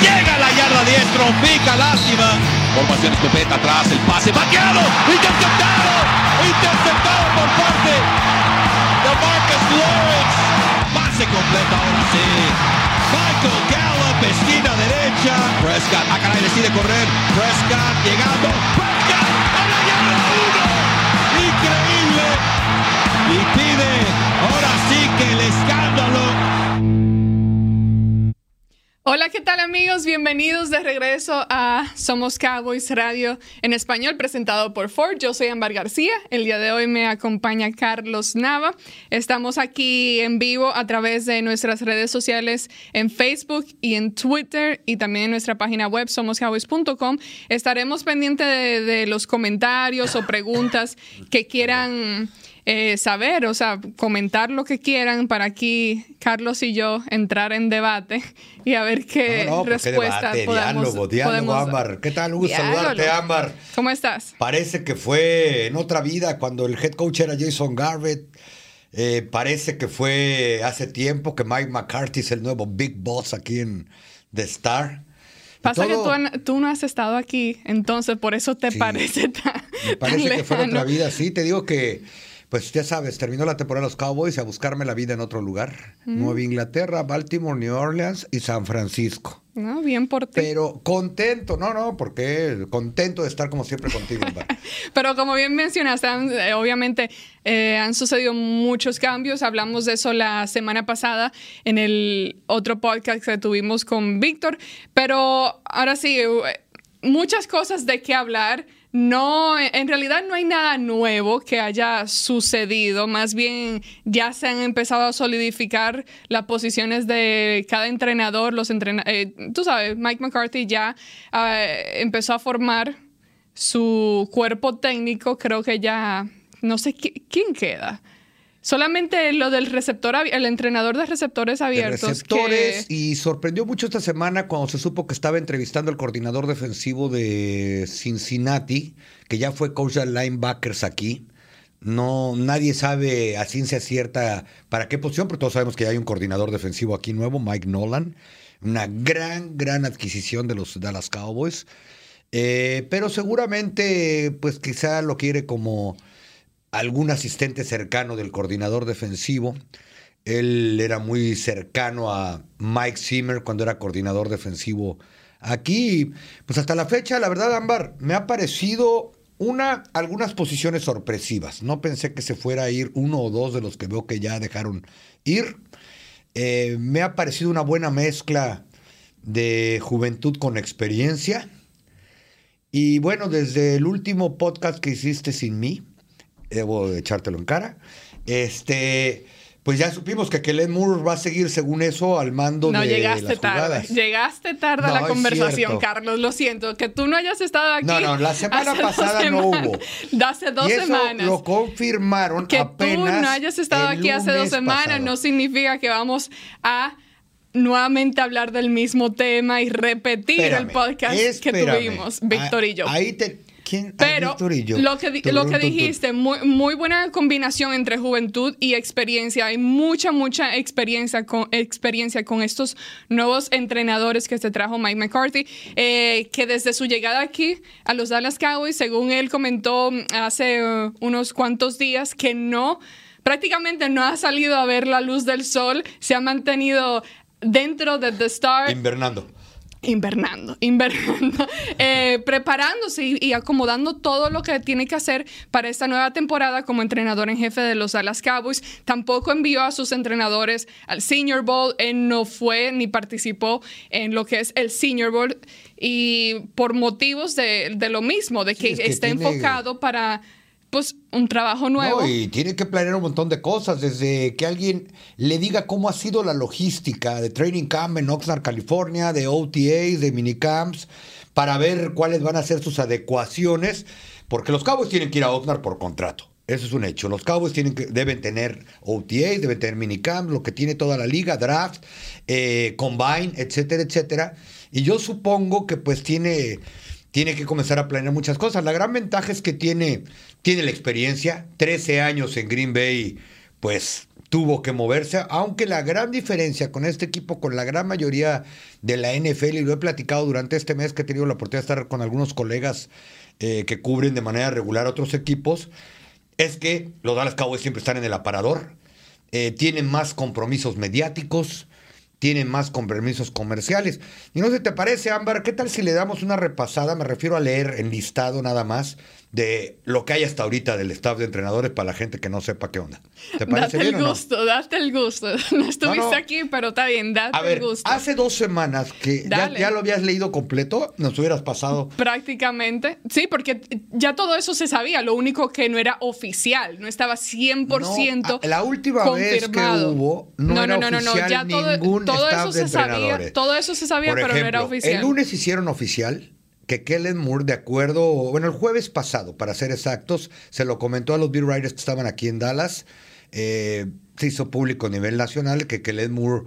llega a la yarda 10, trompica, lástima. Formación escopeta atrás, el pase vaqueado, interceptado, interceptado por parte de Marcus Lawrence. Pase completo ahora sí. Michael Gallup, esquina derecha. Prescott, acá caray, decide correr. Prescott llegando. Prescott a la yarda 1. Increíble. Y pide ahora sí que el escándalo Hola, ¿qué tal amigos? Bienvenidos de regreso a Somos Cowboys Radio en español, presentado por Ford. Yo soy Ámbar García. El día de hoy me acompaña Carlos Nava. Estamos aquí en vivo a través de nuestras redes sociales en Facebook y en Twitter y también en nuestra página web somoscowboys.com. Estaremos pendientes de, de los comentarios o preguntas que quieran eh, saber, o sea, comentar lo que quieran para aquí Carlos y yo entrar en debate y a ver qué no, no, respuesta debate, podemos, diálogo, diálogo, Ámbar. ¿Qué tal? Un saludarte, Ámbar. ¿Cómo estás? Parece que fue en otra vida cuando el head coach era Jason Garrett. Eh, parece que fue hace tiempo que Mike McCarthy es el nuevo Big Boss aquí en The Star. Pasa que tú, tú, no has estado aquí, entonces por eso te sí, parece tan. Me parece tan que fue otra vida, sí. Te digo que pues ya sabes, terminó la temporada de los Cowboys a buscarme la vida en otro lugar. Nueva Inglaterra, Baltimore, New Orleans y San Francisco. No, bien por ti. Pero contento, no, no, porque contento de estar como siempre contigo. Pero como bien mencionaste, eh, obviamente eh, han sucedido muchos cambios. Hablamos de eso la semana pasada en el otro podcast que tuvimos con Víctor. Pero ahora sí, eh, muchas cosas de qué hablar. No, en realidad no hay nada nuevo que haya sucedido, más bien ya se han empezado a solidificar las posiciones de cada entrenador, los eh, tú sabes, Mike McCarthy ya uh, empezó a formar su cuerpo técnico, creo que ya, no sé quién queda. Solamente lo del receptor, el entrenador de receptores abiertos. De receptores, y sorprendió mucho esta semana cuando se supo que estaba entrevistando al coordinador defensivo de Cincinnati, que ya fue coach de linebackers aquí. No, nadie sabe a ciencia cierta para qué posición, pero todos sabemos que hay un coordinador defensivo aquí nuevo, Mike Nolan. Una gran, gran adquisición de los Dallas Cowboys. Eh, pero seguramente, pues quizá lo quiere como algún asistente cercano del coordinador defensivo. Él era muy cercano a Mike Zimmer cuando era coordinador defensivo aquí. Pues hasta la fecha, la verdad, Ámbar, me ha parecido una, algunas posiciones sorpresivas. No pensé que se fuera a ir uno o dos de los que veo que ya dejaron ir. Eh, me ha parecido una buena mezcla de juventud con experiencia. Y bueno, desde el último podcast que hiciste sin mí, debo echártelo en cara. Este, pues ya supimos que Kellen Moore va a seguir según eso al mando no, de llegaste las tarde. Llegaste tarde a la conversación, Carlos. Lo siento, que tú no hayas estado aquí. No, no, la semana pasada no hubo. hace dos y eso semanas. Lo confirmaron que apenas. tú no hayas estado aquí hace dos semanas pasado. no significa que vamos a nuevamente hablar del mismo tema y repetir Espérame, el podcast espérame. que tuvimos, Víctor y yo. Ahí te. ¿Quién? Pero lo que, lo que dijiste, muy, muy buena combinación entre juventud y experiencia. Hay mucha, mucha experiencia con, experiencia con estos nuevos entrenadores que se trajo Mike McCarthy, eh, que desde su llegada aquí a los Dallas Cowboys, según él comentó hace uh, unos cuantos días, que no, prácticamente no ha salido a ver la luz del sol, se ha mantenido dentro de The Star. Invernando. Invernando, invernando, eh, preparándose y, y acomodando todo lo que tiene que hacer para esta nueva temporada como entrenador en jefe de los Dallas Cowboys. Tampoco envió a sus entrenadores al Senior Bowl. Él no fue ni participó en lo que es el Senior Bowl y por motivos de, de lo mismo, de que, es que está tiene- enfocado para pues un trabajo nuevo. No, tiene que planear un montón de cosas, desde que alguien le diga cómo ha sido la logística de Training Camp en Oxnard, California, de OTAs, de minicamps, para ver cuáles van a ser sus adecuaciones, porque los Cowboys tienen que ir a Oxnard por contrato. Eso es un hecho. Los Cowboys tienen que, deben tener OTAs, deben tener minicamps, lo que tiene toda la liga, draft, eh, combine, etcétera, etcétera. Y yo supongo que pues tiene tiene que comenzar a planear muchas cosas. La gran ventaja es que tiene, tiene la experiencia, 13 años en Green Bay, pues tuvo que moverse, aunque la gran diferencia con este equipo, con la gran mayoría de la NFL, y lo he platicado durante este mes que he tenido la oportunidad de estar con algunos colegas eh, que cubren de manera regular otros equipos, es que los Dallas Cowboys siempre están en el aparador, eh, tienen más compromisos mediáticos, tienen más compromisos comerciales. Y no sé, ¿te parece, Ámbar? ¿Qué tal si le damos una repasada? Me refiero a leer el listado nada más de lo que hay hasta ahorita del staff de entrenadores para la gente que no sepa qué onda. ¿Te parece date el gusto, date el gusto. No estuviste aquí, pero está bien, date a ver, el gusto. Hace dos semanas que ya, lo habías leído completo, nos hubieras pasado. Prácticamente. Sí, porque ya todo eso se sabía. Lo único que no era oficial, no estaba 100% La última vez que hubo, no, no, era no, no, no, ya todo, eso se sabía, todo eso se sabía, pero no era oficial. El lunes hicieron oficial que Kellen Moore, de acuerdo, bueno, el jueves pasado, para ser exactos, se lo comentó a los beat writers que estaban aquí en Dallas, eh, se hizo público a nivel nacional que Kellen Moore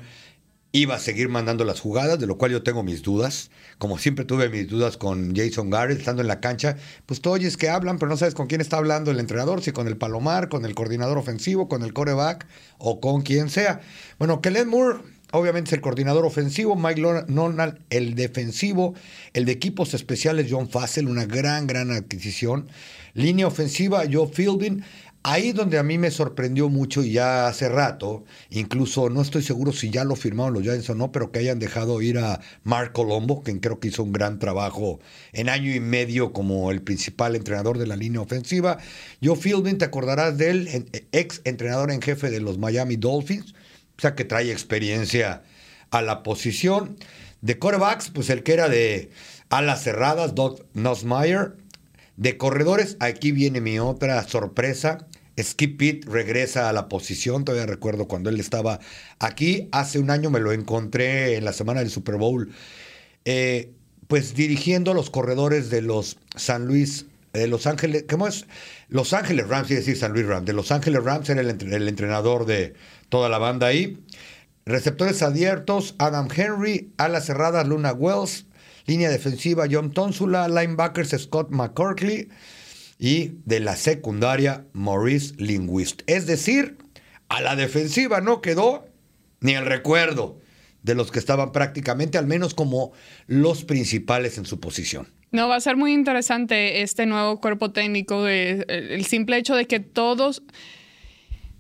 iba a seguir mandando las jugadas, de lo cual yo tengo mis dudas. Como siempre tuve mis dudas con Jason Garrett, estando en la cancha, pues tú oyes que hablan, pero no sabes con quién está hablando el entrenador, si con el Palomar, con el coordinador ofensivo, con el coreback o con quien sea. Bueno, Kellen Moore obviamente es el coordinador ofensivo, Mike Donald el defensivo, el de equipos especiales John Fassel, una gran, gran adquisición. Línea ofensiva, Joe Fielding. Ahí donde a mí me sorprendió mucho y ya hace rato, incluso no estoy seguro si ya lo firmaron los Giants o no, pero que hayan dejado ir a Mark Colombo, quien creo que hizo un gran trabajo en año y medio como el principal entrenador de la línea ofensiva. Joe Fielding, te acordarás de él, ex entrenador en jefe de los Miami Dolphins o sea que trae experiencia a la posición. De corebacks, pues el que era de alas cerradas, Doug Nussmeyer. De corredores, aquí viene mi otra sorpresa. Skip Pitt regresa a la posición. Todavía recuerdo cuando él estaba aquí. Hace un año me lo encontré en la semana del Super Bowl. Eh, pues dirigiendo los corredores de los San Luis, de Los Ángeles, ¿cómo es? Los Ángeles Rams, y decir San Luis Rams. De Los Ángeles Rams era el entrenador de, toda la banda ahí. Receptores abiertos, Adam Henry, alas cerradas, Luna Wells, línea defensiva, John Tonsula, linebackers, Scott McCorkley y de la secundaria, Maurice Linguist. Es decir, a la defensiva no quedó ni el recuerdo de los que estaban prácticamente, al menos como los principales en su posición. No, va a ser muy interesante este nuevo cuerpo técnico, el simple hecho de que todos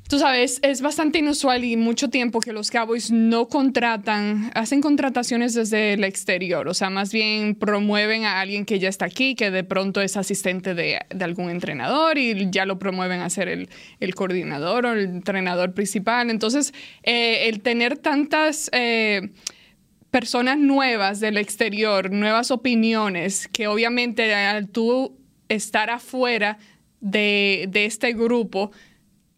Tú sabes, es bastante inusual y mucho tiempo que los Cowboys no contratan, hacen contrataciones desde el exterior, o sea, más bien promueven a alguien que ya está aquí, que de pronto es asistente de, algún entrenador y ya lo promueven a ser el, coordinador o el entrenador principal. Entonces, eh, el tener tantas... Eh, personas nuevas del exterior, nuevas opiniones, que obviamente al tú estar afuera de, de este grupo,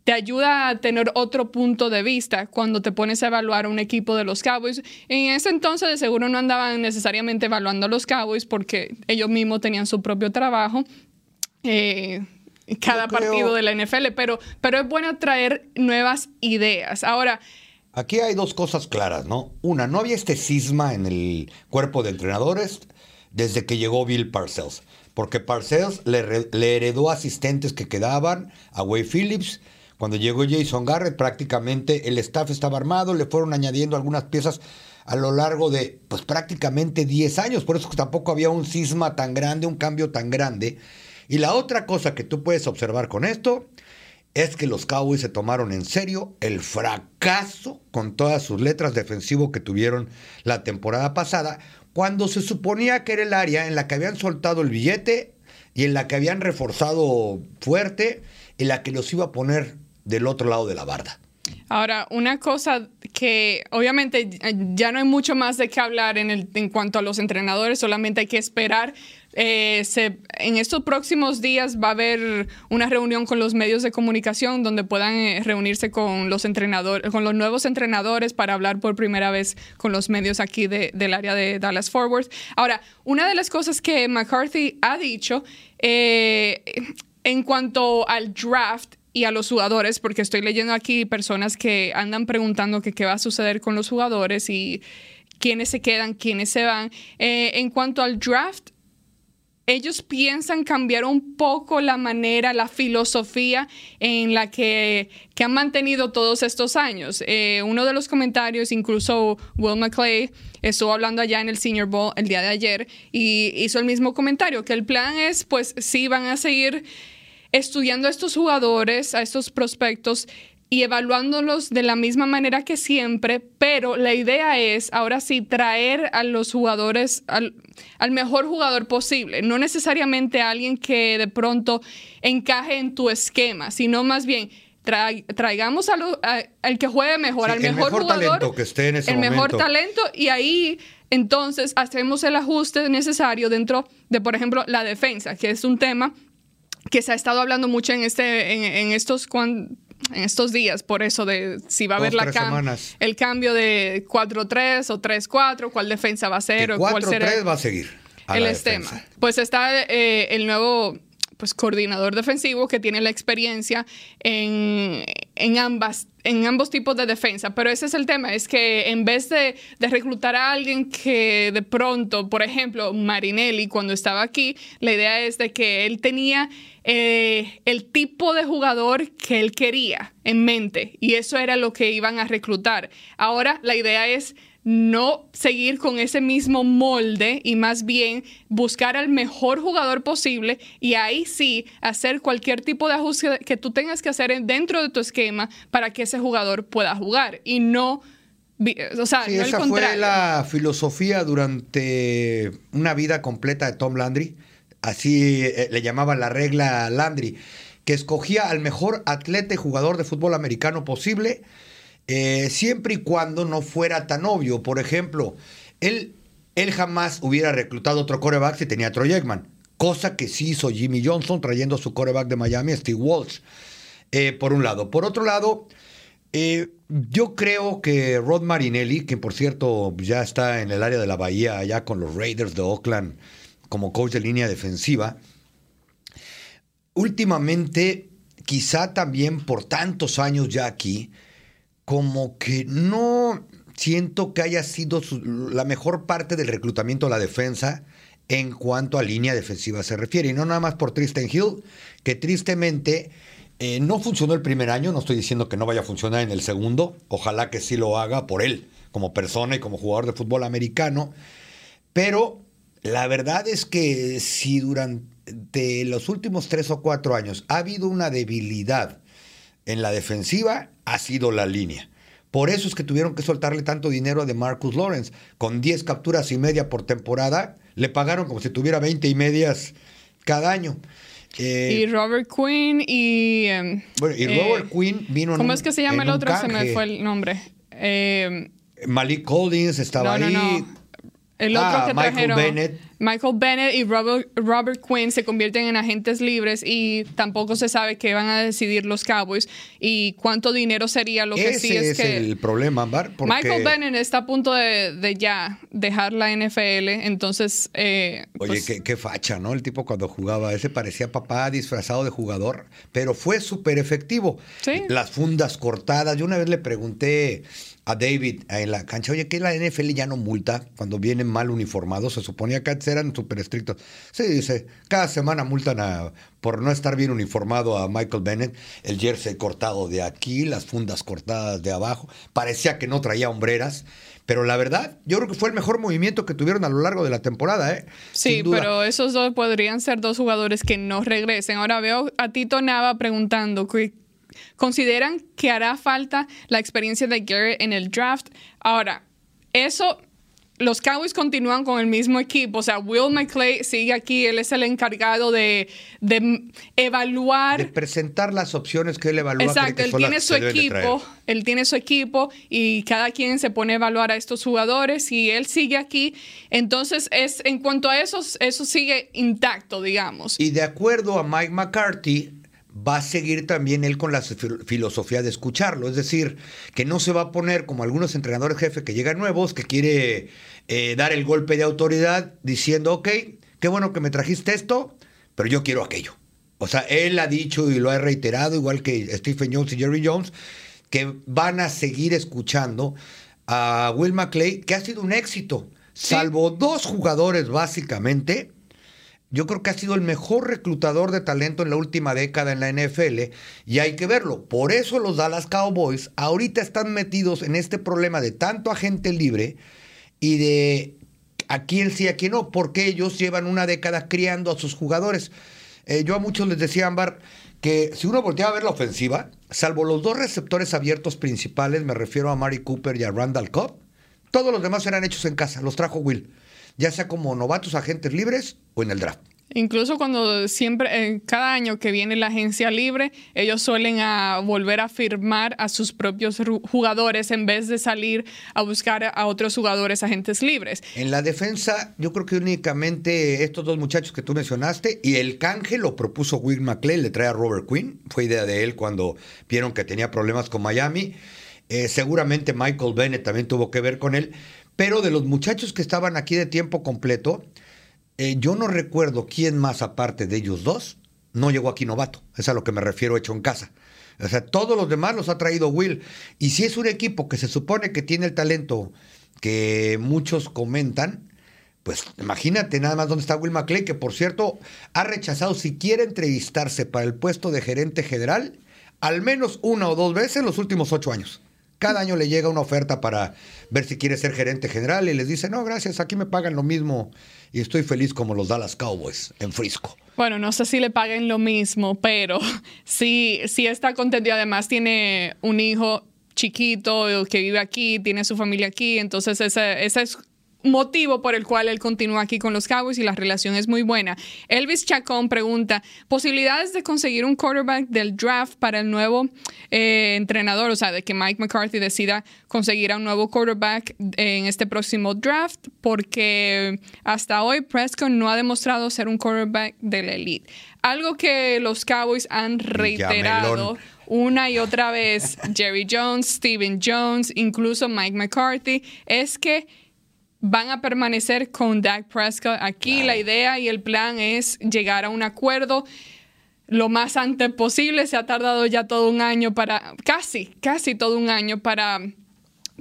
te ayuda a tener otro punto de vista cuando te pones a evaluar un equipo de los Cowboys. En ese entonces de seguro no andaban necesariamente evaluando a los Cowboys porque ellos mismos tenían su propio trabajo. Eh, cada partido de la NFL, pero, pero es bueno traer nuevas ideas. Ahora, Aquí hay dos cosas claras, ¿no? Una, no había este cisma en el cuerpo de entrenadores desde que llegó Bill Parcells, porque Parcells le, le heredó asistentes que quedaban a Wade Phillips cuando llegó Jason Garrett, prácticamente el staff estaba armado, le fueron añadiendo algunas piezas a lo largo de pues prácticamente 10 años, por eso tampoco había un cisma tan grande, un cambio tan grande. Y la otra cosa que tú puedes observar con esto es que los Cowboys se tomaron en serio el fracaso con todas sus letras defensivo que tuvieron la temporada pasada, cuando se suponía que era el área en la que habían soltado el billete y en la que habían reforzado fuerte, en la que los iba a poner del otro lado de la barda. Ahora, una cosa que obviamente ya no hay mucho más de qué hablar en, el, en cuanto a los entrenadores, solamente hay que esperar. Eh, en estos próximos días va a haber una reunión con los medios de comunicación donde puedan eh, reunirse con los entrenadores, con los nuevos entrenadores para hablar por primera vez con los medios aquí del área de Dallas Forward. Ahora, una de las cosas que McCarthy ha dicho eh, en cuanto al draft y a los jugadores, porque estoy leyendo aquí personas que andan preguntando que qué va a suceder con los jugadores y quiénes se quedan, quiénes se van. Eh, en cuanto al draft, ellos piensan cambiar un poco la manera, la filosofía en la que, han mantenido todos estos años. Eh, uno de los comentarios, incluso Will McClay, estuvo hablando allá en el Senior Bowl el día de ayer y hizo el mismo comentario, que el plan es, pues sí, van a seguir estudiando a estos jugadores, a estos prospectos y evaluándolos de la misma manera que siempre, pero la idea es ahora sí traer a los jugadores al, mejor jugador posible, no necesariamente a alguien que de pronto encaje en tu esquema, sino más bien traigamos al que juegue mejor, al mejor, jugador, talento que esté en ese el mejor talento y ahí entonces hacemos el ajuste necesario dentro de, por ejemplo, la defensa, que es un tema que se ha estado hablando mucho en este en, estos en estos días, por eso de si va a haber la el cambio de 4-3 o 3-4, cuál defensa va a ser. o cuál será 4-3 va a seguir. el esquema. Pues está eh, el nuevo pues, coordinador defensivo que tiene la experiencia en, en, ambas, en ambos tipos de defensa. Pero ese es el tema, es que en vez de, de, reclutar a alguien que de pronto, por ejemplo, Marinelli, cuando estaba aquí, la idea es de que él tenía eh, el tipo de jugador que él quería en mente y eso era lo que iban a reclutar. Ahora la idea es no seguir con ese mismo molde y más bien buscar al mejor jugador posible y ahí sí hacer cualquier tipo de ajuste que tú tengas que hacer dentro de tu esquema para que ese jugador pueda jugar y no o sea, no esa fue la filosofía durante una vida completa de Tom Landry. Así eh, le llamaban la regla Landry, que escogía al mejor atleta y jugador de fútbol americano posible eh, siempre y cuando no fuera tan obvio. Por ejemplo, él, él jamás hubiera reclutado otro coreback si tenía a Troy Aikman, cosa que sí hizo Jimmy Johnson trayendo su coreback de Miami, Steve Walsh, eh, por un lado. Por otro lado, eh, yo creo que Rod Marinelli, que por cierto ya está en el área de la Bahía, allá con los Raiders de Oakland como coach de línea defensiva, últimamente, quizá también por tantos años ya aquí, como que no siento que haya sido la mejor parte del reclutamiento de la defensa en cuanto a línea defensiva se refiere. Y no nada más por Tristan Hill, que tristemente eh, no funcionó el primer año, no estoy diciendo que no vaya a funcionar en el segundo, ojalá que sí lo haga por él, como persona y como jugador de fútbol americano, pero la verdad es que si durante los últimos tres o cuatro años ha habido una debilidad en la defensiva, ha sido la línea. Por eso es que tuvieron que soltarle tanto dinero a de Marcus Lawrence. Con 10 capturas y media por temporada, le pagaron como si tuviera 20 y medias cada año. Eh, y Robert Quinn y... Em, bueno, y Robert eh, Quinn vino ¿Cómo es que se llama el otro? Se me fue el nombre. Eh, Malik Collins estaba ahí. El otro ah, que Michael Bennett. Michael Bennett y Robert, Robert Quinn se convierten en agentes libres y tampoco se sabe qué van a decidir los Cowboys y cuánto dinero sería lo que sí es, es el problema, Bar, Michael Bennett está a punto de, ya dejar la NFL, entonces... Eh, Oye, pues qué, qué, facha, ¿no? El tipo cuando jugaba, ese parecía papá disfrazado de jugador, pero fue súper efectivo. Sí. Las fundas cortadas. Yo una vez le pregunté a David en la cancha, oye, que la NFL ya no multa cuando vienen mal uniformados, se suponía que eran súper estrictos. Sí, dice, cada semana multan a, por no estar bien uniformado a Michael Bennett, el jersey cortado de aquí, las fundas cortadas de abajo, parecía que no traía hombreras. Pero la verdad, yo creo que fue el mejor movimiento que tuvieron a lo largo de la temporada, ¿eh? Sí, pero esos dos podrían ser dos jugadores que no regresen. Ahora veo a Tito Nava preguntando, ¿Consideran que hará falta la experiencia de Garrett en el draft? Ahora, eso los Cowboys continúan con el mismo equipo. O sea, Will McClay sigue aquí. Él es el encargado de, evaluar. De presentar las opciones que él evalúa. Exacto, él tiene su equipo. Él tiene su equipo y cada quien se pone a evaluar a estos jugadores y él sigue aquí. Entonces, es en cuanto a eso, eso sigue intacto, digamos. Y de acuerdo a Mike McCarthy, va a seguir también él con la filosofía de escucharlo. Es decir, que no se va a poner como algunos entrenadores jefe que llegan nuevos, que quiere eh, dar el golpe de autoridad diciendo, ok, qué bueno que me trajiste esto, pero yo quiero aquello. O sea, él ha dicho y lo ha reiterado, igual que Stephen Jones y Jerry Jones, que van a seguir escuchando a Will McClay, que ha sido un éxito, salvo dos jugadores básicamente yo creo que ha sido el mejor reclutador de talento en la última década en la NFL y hay que verlo. Por eso los Dallas Cowboys ahorita están metidos en este problema de tanto agente libre y de a quién sí, a quién no, porque ellos llevan una década criando a sus jugadores. Eh, yo a muchos les decía, Ámbar, que si uno volteaba a ver la ofensiva, salvo los dos receptores abiertos principales, me refiero a Mari Cooper y a Randall Cobb, todos los demás eran hechos en casa, los trajo Will, ya sea como novatos agentes libres o en el draft. Incluso cuando siempre, eh, cada año que viene la agencia libre, ellos suelen a volver a firmar a sus propios jugadores en vez de salir a buscar a otros jugadores agentes libres. En la defensa, yo creo que únicamente estos dos muchachos que tú mencionaste y el canje lo propuso Will McClay, le trae a Robert Quinn, fue idea de él cuando vieron que tenía problemas con Miami. Eh, seguramente Michael Bennett también tuvo que ver con él, pero de los muchachos que estaban aquí de tiempo completo, eh, yo no recuerdo quién más aparte de ellos dos no llegó aquí novato. Es a lo que me refiero hecho en casa. O sea, todos los demás los ha traído Will. Y si es un equipo que se supone que tiene el talento que muchos comentan, pues imagínate nada más dónde está Will McClay, que por cierto ha rechazado si quiere entrevistarse para el puesto de gerente general al menos una o dos veces en los últimos ocho años. Cada año le llega una oferta para ver si quiere ser gerente general y les dice, no, gracias, aquí me pagan lo mismo y estoy feliz como los Dallas Cowboys en Frisco. Bueno, no sé si le paguen lo mismo, pero sí, está contento y además tiene un hijo chiquito que vive aquí, tiene su familia aquí, entonces ese, ese es motivo por el cual él continúa aquí con los Cowboys y la relación es muy buena. Elvis Chacón pregunta, ¿posibilidades de conseguir un quarterback del draft para el nuevo eh, entrenador? O sea, de que Mike McCarthy decida conseguir a un nuevo quarterback en este próximo draft, porque hasta hoy Prescott no ha demostrado ser un quarterback de la elite. Algo que los Cowboys han reiterado una y otra vez, Jerry Jones, Steven Jones, incluso Mike McCarthy, es que van a permanecer con Dak Prescott. Aquí la idea y el plan es llegar a un acuerdo lo más antes posible. Se ha tardado ya todo un año para, casi, casi todo un año para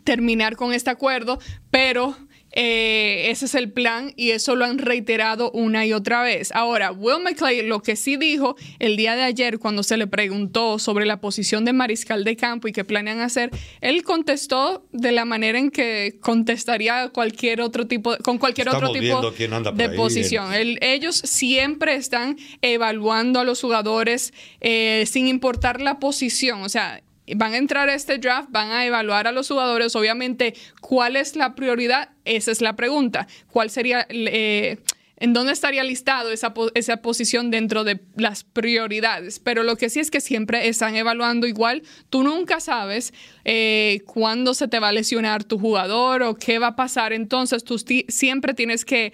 terminar con este acuerdo, pero eh, ese es el plan y eso lo han reiterado una y otra vez. Ahora, Will McClay lo que sí dijo el día de ayer cuando se le preguntó sobre la posición de mariscal de campo y qué planean hacer, él contestó de la manera en que contestaría cualquier otro tipo, con cualquier otro tipo de posición. ellos siempre están evaluando a los jugadores eh, sin importar la posición. O sea, van a entrar a este draft, van a evaluar a los jugadores, obviamente, ¿cuál es la prioridad? Esa es la pregunta. ¿Cuál sería, eh, en dónde estaría listado esa, esa posición dentro de las prioridades? Pero lo que sí es que siempre están evaluando igual. Tú nunca sabes eh, cuándo se te va a lesionar tu jugador o qué va a pasar. Entonces, tú siempre tienes que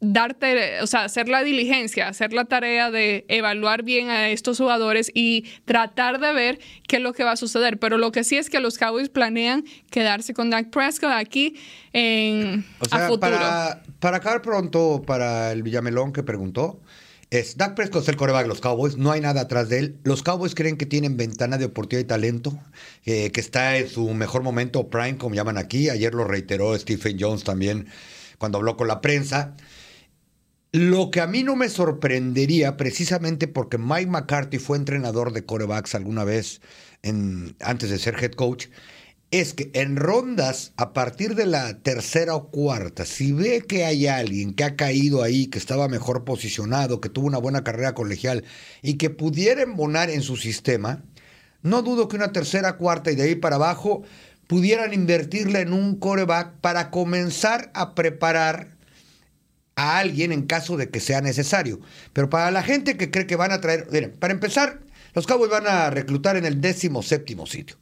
darte, o sea, hacer la diligencia, hacer la tarea de evaluar bien a estos jugadores y tratar de ver qué es lo que va a suceder. Pero lo que sí es que los Cowboys planean quedarse con Dak Prescott aquí en a futuro. Para, para acabar pronto, para el Villamelón que preguntó, es Dak Prescott es el coreback de los Cowboys, no hay nada atrás de él. Los Cowboys creen que tienen ventana de oportunidad y talento, eh, que está en su mejor momento, prime, como llaman aquí. Ayer lo reiteró Stephen Jones también cuando habló con la prensa. Lo que a mí no me sorprendería, precisamente porque Mike McCarthy fue entrenador de corebacks alguna vez antes de ser head coach, es que en rondas, a partir de la tercera o cuarta, si ve que hay alguien que ha caído ahí, que estaba mejor posicionado, que tuvo una buena carrera colegial y que pudiera embonar en su sistema, no dudo que una tercera, cuarta y de ahí para abajo pudieran invertirle en un coreback para comenzar a preparar a alguien en caso de que sea necesario. Pero para la gente que cree que van a traer, miren, para empezar, los Cowboys van a reclutar en el décimo séptimo sitio.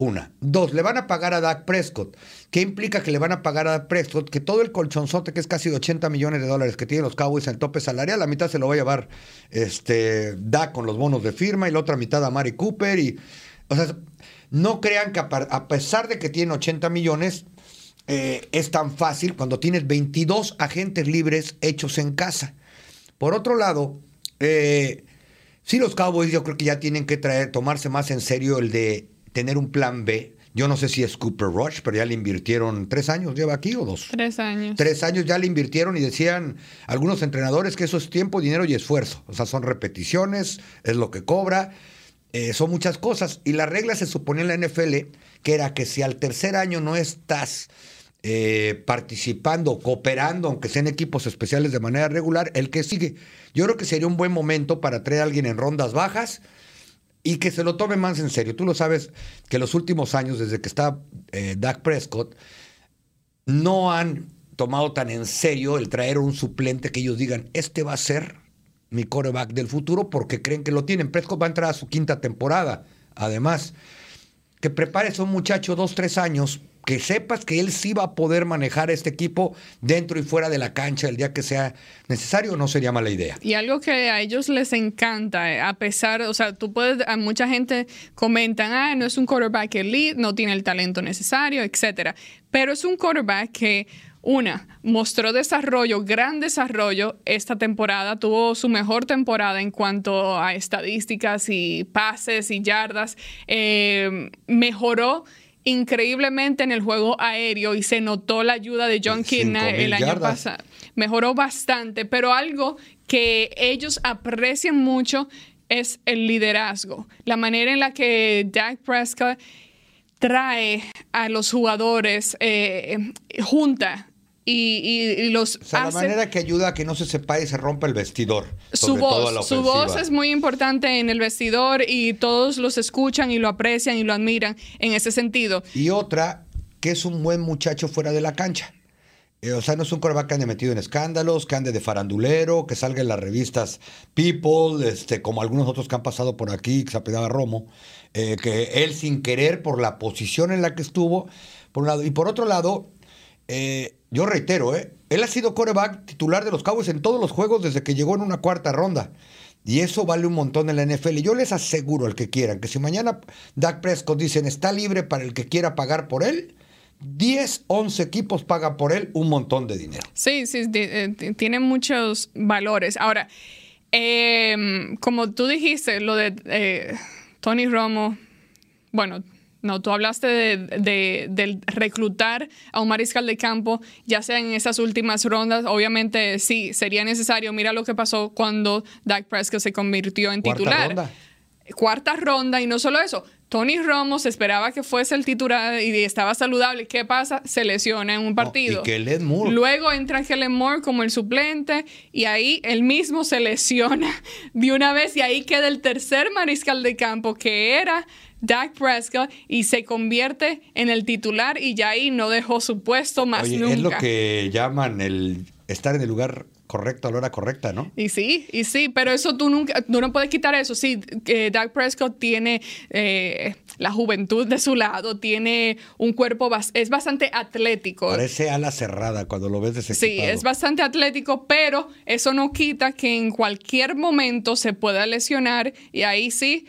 Una. Dos, le van a pagar a Dak Prescott. ¿Qué implica que le van a pagar a Prescott? Que todo el colchonzote, que es casi 80 millones de dólares que tienen los Cowboys en tope salarial, la mitad se lo va a llevar este, Dak con los bonos de firma y la otra mitad a Mari Cooper. Y, o sea, no crean que a pesar de que tiene 80 millones, eh, es tan fácil cuando tienes 22 agentes libres hechos en casa. Por otro lado, eh, sí los Cowboys yo creo que ya tienen que traer, tomarse más en serio el de tener un plan B. Yo no sé si es Cooper Rush, pero ya le invirtieron tres años, lleva aquí o dos. Tres años. Tres años ya le invirtieron y decían algunos entrenadores que eso es tiempo, dinero y esfuerzo. O sea, son repeticiones, es lo que cobra, eh, son muchas cosas. Y la regla se suponía en la NFL que era que si al tercer año no estás eh, participando, cooperando, aunque sean equipos especiales de manera regular, el que sigue. Yo creo que sería un buen momento para traer a alguien en rondas bajas y que se lo tome más en serio. Tú lo sabes que los últimos años, desde que está eh, Dak Prescott, no han tomado tan en serio el traer un suplente que ellos digan, este va a ser mi coreback del futuro porque creen que lo tienen. Prescott va a entrar a su quinta temporada. Además, que prepares a un muchacho dos, tres años que sepas que él sí va a poder manejar este equipo dentro y fuera de la cancha el día que sea necesario, no sería mala idea. Y algo que a ellos les encanta, eh, a pesar, o sea, tú puedes, mucha gente comentan, ah, no es un quarterback elite, no tiene el talento necesario, etcétera. Pero es un quarterback que una, mostró desarrollo, gran desarrollo esta temporada, tuvo su mejor temporada en cuanto a estadísticas y pases y yardas, eh, mejoró increíblemente en el juego aéreo y se notó la ayuda de John Kidna el año pasado. Mejoró bastante, pero algo que ellos aprecian mucho es el liderazgo, la manera en la que Dak Prescott trae a los jugadores eh, junta y, los o sea, la manera que ayuda a que no se separe y se rompa el vestidor. Su voz, su voz es muy importante en el vestidor y todos los escuchan y lo aprecian y lo admiran en ese sentido. Y otra, que es un buen muchacho fuera de la cancha. Eh, o sea, no es un coreback que ande metido en escándalos, que ande de farandulero, que salga en las revistas People, este, como algunos otros que han pasado por aquí, que se apellidaba Romo, eh, que él sin querer, por la posición en la que estuvo, por un lado. Y por otro lado, eh, yo reitero, ¿eh? él ha sido coreback titular de los Cowboys en todos los juegos desde que llegó en una cuarta ronda. Y eso vale un montón en la NFL. Y yo les aseguro al que quieran que si mañana Dak Prescott dicen está libre para el que quiera pagar por él, 10, 11 equipos pagan por él un montón de dinero. Sí, sí, eh, tiene muchos valores. Ahora, em, como tú dijiste, lo de eh, Tony Romo, bueno, no, tú hablaste de, del reclutar a un mariscal de campo, ya sea en esas últimas rondas. Obviamente, sí, sería necesario. Mira lo que pasó cuando Dak Prescott se convirtió en titular. Cuarta ronda, y no solo eso. Tony Romo se esperaba que fuese el titular y estaba saludable. ¿Qué pasa? Se lesiona en un partido. Luego entra Helen Moore como el suplente y ahí él mismo se lesiona de una vez y ahí queda el tercer mariscal de campo que era Dak Prescott y se convierte en el titular y ya ahí no dejó su puesto más nunca. Es lo que llaman el estar en el lugar correcto a la hora correcta, ¿no? Y sí, y sí, pero eso tú nunca, tú no puedes quitar eso. Sí, que Dak Prescott tiene eh, la juventud de su lado, tiene un cuerpo, es bastante atlético. Parece ala cerrada cuando lo ves ese Sí, es bastante atlético, pero eso no quita que en cualquier momento se pueda lesionar y ahí sí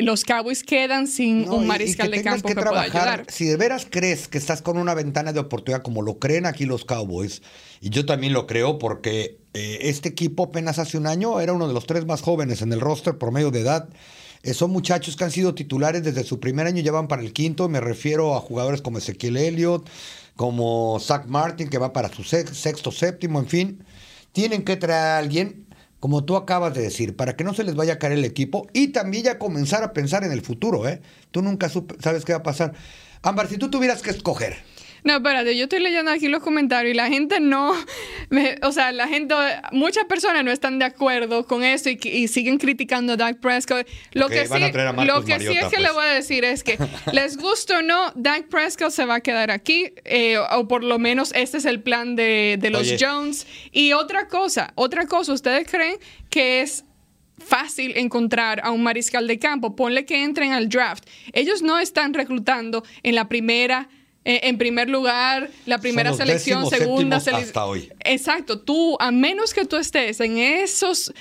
los Cowboys quedan sin un mariscal de campo que, pueda ayudar. Si de veras crees que estás con una ventana de oportunidad como lo creen aquí los Cowboys, y yo también lo creo porque eh, este equipo apenas hace un año era uno de los tres más jóvenes en el roster por medio de edad. Eh, son muchachos que han sido titulares desde su primer año, ya van para el quinto. Me refiero a jugadores como Ezequiel Elliott, como Zach Martin, que va para su sexto, séptimo, en fin. Tienen que traer a alguien como tú acabas de decir, para que no se les vaya a caer el equipo y también ya comenzar a pensar en el futuro, ¿eh? Tú nunca sabes qué va a pasar. Ámbar, si tú tuvieras que escoger no, espérate, yo estoy leyendo aquí los comentarios y la gente no, o sea, la gente, muchas personas no están de acuerdo con eso y, siguen criticando a Dak Prescott. Lo que, sí, lo que sí es que le pues. voy a decir es que, les gusta o no, Dak Prescott se va a quedar aquí, eh, o por lo menos este es el plan de, los Jones. Y otra cosa, otra cosa, ¿ustedes creen que es fácil encontrar a un mariscal de campo? Ponle que entren al draft. Ellos no están reclutando en la primera eh, en primer lugar, la primera selección, segunda selección. Hasta hoy. Exacto. Tú, a menos que tú estés en esos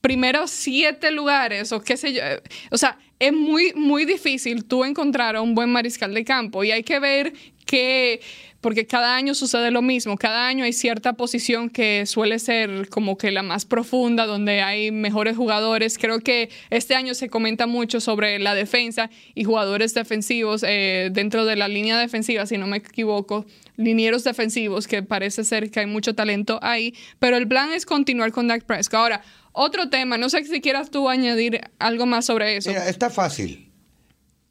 primeros siete lugares o qué sé yo, o sea, es muy, muy difícil tú encontrar a un buen mariscal de campo y hay que ver que, porque cada año sucede lo mismo, cada año hay cierta posición que suele ser como que la más profunda, donde hay mejores jugadores. Creo que este año se comenta mucho sobre la defensa y jugadores defensivos eh, dentro de la línea defensiva, si no me equivoco, linieros defensivos, que parece ser que hay mucho talento ahí, pero el plan es continuar con Dak Prescott. Ahora, otro tema, no sé si quieras tú añadir algo más sobre eso. Mira, está fácil.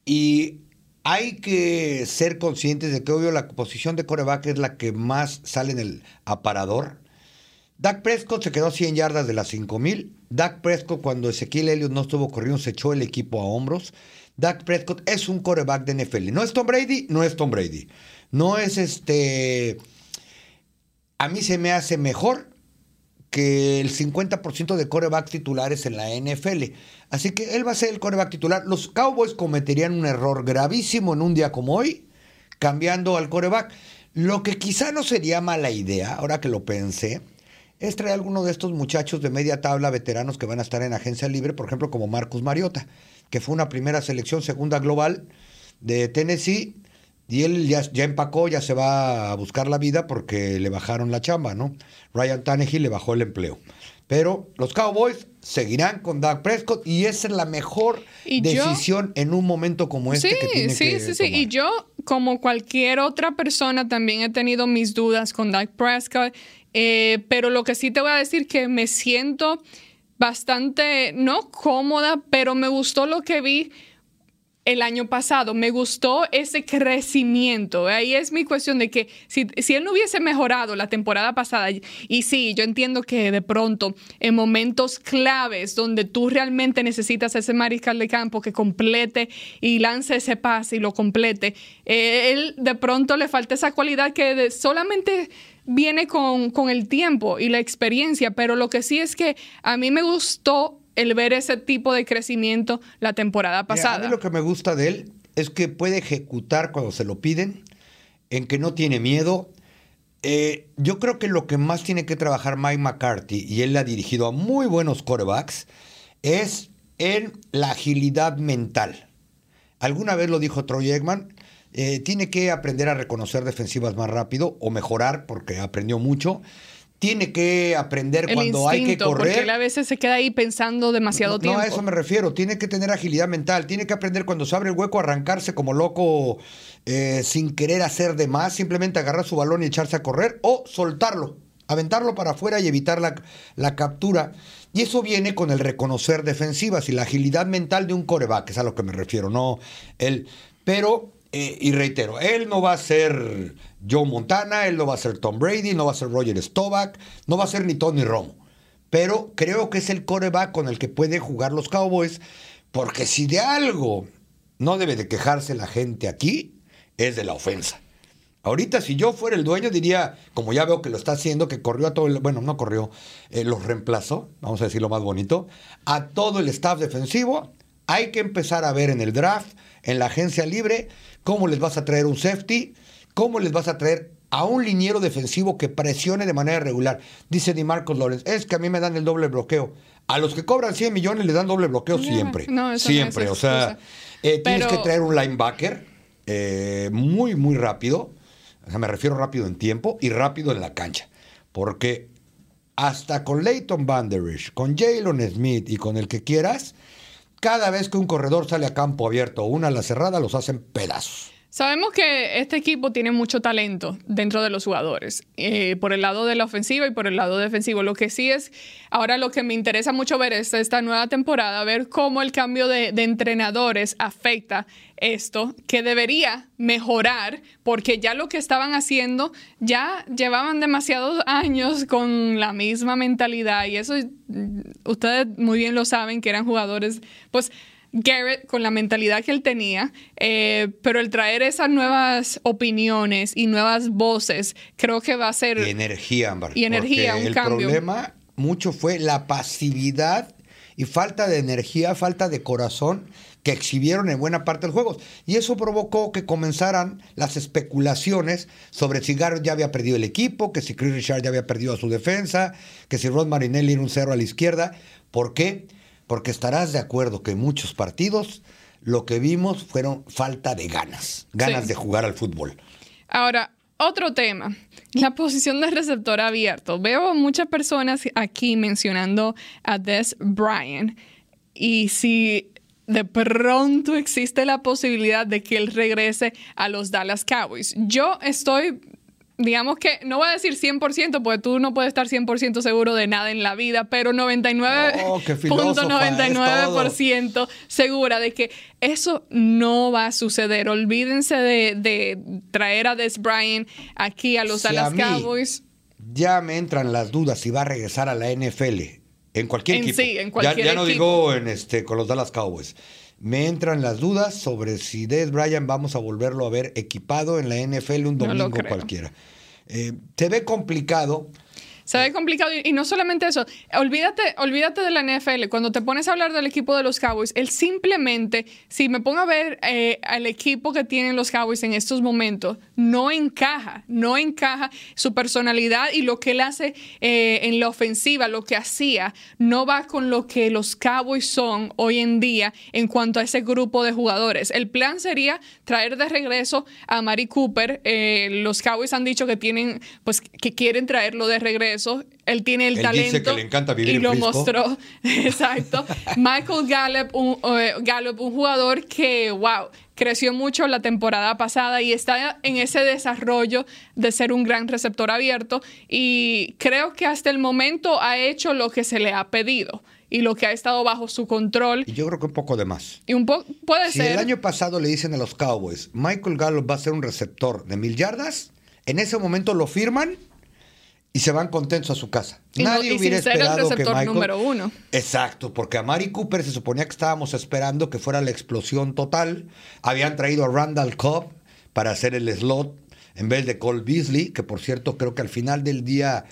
Y hay que ser conscientes de que obvio la posición de coreback es la que más sale en el aparador. Dak Prescott se quedó a 100 yardas de las 5000. Dak Prescott cuando Ezequiel Elliott no estuvo corriendo se echó el equipo a hombros. Dak Prescott es un coreback de NFL. No es Tom Brady, no es Tom Brady. No es este... A mí se me hace mejor que el 50% de corebacks titulares en la NFL. Así que él va a ser el coreback titular. Los Cowboys cometerían un error gravísimo en un día como hoy, cambiando al coreback. Lo que quizá no sería mala idea, ahora que lo pensé, es traer a alguno de estos muchachos de media tabla veteranos que van a estar en agencia libre, por ejemplo, como Marcus Mariota, que fue una primera selección, segunda global de Tennessee y él ya, ya, empacó, ya se va a buscar la vida porque le bajaron la chamba, ¿no? Ryan Tannehill le bajó el empleo. Pero los Cowboys seguirán con Doug Prescott y esa es la mejor decisión en un momento como este sí, que tiene sí, que sí, sí. Y yo, como cualquier otra persona, también he tenido mis dudas con Doug Prescott. Eh, pero lo que sí te voy a decir que me siento bastante, no cómoda, pero me gustó lo que vi el año pasado. Me gustó ese crecimiento. Ahí es mi cuestión de que si, si, él no hubiese mejorado la temporada pasada, y sí, yo entiendo que de pronto en momentos claves donde tú realmente necesitas ese mariscal de campo que complete y lance ese pase y lo complete, eh, él de pronto le falta esa cualidad que solamente viene con, con el tiempo y la experiencia, pero lo que sí es que a mí me gustó el ver ese tipo de crecimiento la temporada pasada. Mira, a mí lo que me gusta de él es que puede ejecutar cuando se lo piden, en que no tiene miedo. Eh, yo creo que lo que más tiene que trabajar Mike McCarthy, y él le ha dirigido a muy buenos quarterbacks, es en la agilidad mental. Alguna vez lo dijo Troy Eggman, eh, tiene que aprender a reconocer defensivas más rápido o mejorar porque aprendió mucho tiene que aprender el cuando hay que correr. Porque él a veces se queda ahí pensando demasiado no, tiempo. No, a eso me refiero. Tiene que tener agilidad mental. Tiene que aprender cuando se abre el hueco, arrancarse como loco eh, sin querer hacer de más. Simplemente agarrar su balón y echarse a correr o soltarlo, aventarlo para afuera y evitar la, la captura. Y eso viene con el reconocer defensivas y la agilidad mental de un coreback, es a lo que me refiero, no él. Pero eh, y reitero, él no va a ser Joe Montana, él no va a ser Tom Brady, no va a ser Roger Staubach, no va a ser ni Tony Romo. Pero creo que es el coreback con el que puede jugar los Cowboys, porque si de algo no debe de quejarse la gente aquí, es de la ofensa. Ahorita, si yo fuera el dueño, diría, como ya veo que lo está haciendo, que corrió a todo el. Bueno, no corrió, eh, los reemplazó, vamos a decirlo más bonito, a todo el staff defensivo. Hay que empezar a ver en el draft, en la agencia libre, ¿Cómo les vas a traer un safety? ¿Cómo les vas a traer a un liniero defensivo que presione de manera regular? Dice Di Marcos Lorenz, es que a mí me dan el doble bloqueo. A los que cobran 100 millones les dan doble bloqueo siempre. No, siempre. No o sea, eh, tienes que traer un linebacker eh, muy, muy rápido. O sea, me refiero rápido en tiempo y rápido en la cancha. Porque hasta con Leighton Vanderich, con Jalen Smith y con el que quieras, cada vez que un corredor sale a campo abierto o una a la cerrada, los hacen pedazos. Sabemos que este equipo tiene mucho talento dentro de los jugadores, eh, por el lado de la ofensiva y por el lado defensivo. Lo que sí es, ahora lo que me interesa mucho ver es esta nueva temporada, ver cómo el cambio de, entrenadores afecta esto, que debería mejorar, porque ya lo que estaban haciendo, ya llevaban demasiados años con la misma mentalidad y eso mm, ustedes muy bien lo saben, que eran jugadores, pues Garrett con la mentalidad que él tenía, eh, pero el traer esas nuevas opiniones y nuevas voces, creo que va a ser... Y energía, Ámbar. Y energía, un el cambio. El problema mucho fue la pasividad y falta de energía, falta de corazón que exhibieron en buena parte del juego. Y eso provocó que comenzaran las especulaciones sobre si Garrett ya había perdido el equipo, que si Chris Richard ya había perdido a su defensa, que si Rod Marinelli era un cero a la izquierda. ¿Por qué? porque estarás de acuerdo que en muchos partidos lo que vimos fueron falta de ganas, ganas Sí. de jugar al fútbol. Ahora, otro tema, la posición de receptor abierto. Veo muchas personas aquí mencionando a Des Bryant y si de pronto existe la posibilidad de que él regrese a los Dallas Cowboys. Yo estoy digamos que, no voy a decir 100%, porque tú no puedes estar 100% seguro de nada en la vida, pero 99.99% segura de que eso no va a suceder. Olvídense de, traer a Des Bryant aquí a los Dallas Cowboys. Ya me entran las dudas si va a regresar a la NFL. En cualquier equipo. Sí, en cualquier ya, no digo en este, con los Dallas Cowboys. Me entran las dudas sobre si Des Bryant vamos a volverlo a ver equipado en la NFL un domingo cualquiera. Eh, se ve complicado se ve complicado y, no solamente eso, olvídate, olvídate de la NFL. Cuando te pones a hablar del equipo de los Cowboys, él simplemente, si me pongo a ver eh, al equipo que tienen los Cowboys en estos momentos, no encaja, no encaja su personalidad y lo que él hace eh, en la ofensiva, lo que hacía, no va con lo que los Cowboys son hoy en día en cuanto a ese grupo de jugadores. El plan sería traer de regreso a Mari Cooper. Eh, los Cowboys han dicho que tienen, pues, que quieren traerlo de regreso Él tiene el talento. le encanta vivir y lo mostró. Exacto. Michael Gallup un, eh, Gallup, un jugador que, wow, creció mucho la temporada pasada y está en ese desarrollo de ser un gran receptor abierto. Y creo que hasta el momento ha hecho lo que se le ha pedido y lo que ha estado bajo su control. Y yo creo que un poco de más. Y un poco puede si ser. el año pasado le dicen a los Cowboys, Michael Gallup va a ser un receptor de mil yardas, en ese momento lo firman y se van contentos a su casa. Nadie hubiera esperado el que Michael... número uno. Exacto, porque a Mari Cooper se suponía que estábamos esperando que fuera la explosión total. Habían traído a Randall Cobb para hacer el slot en vez de Cole Beasley, que por cierto creo que al final del día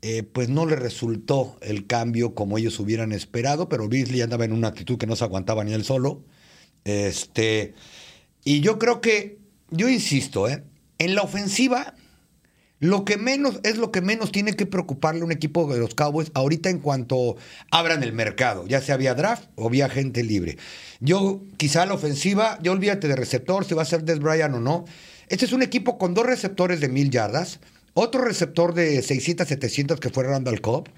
eh, pues no le resultó el cambio como ellos hubieran esperado, pero Beasley andaba en una actitud que no se aguantaba ni él solo. Este, y yo creo que, yo insisto, ¿eh? en la ofensiva lo que menos es lo que menos tiene que preocuparle un equipo de los Cowboys ahorita en cuanto abran el mercado, ya sea vía draft o vía gente libre. Yo, quizá la ofensiva, yo olvídate de receptor, si va a ser Des Bryant o no. Este es un equipo con dos receptores de mil yardas, otro receptor de 600, 700 que fue Randall Cobb.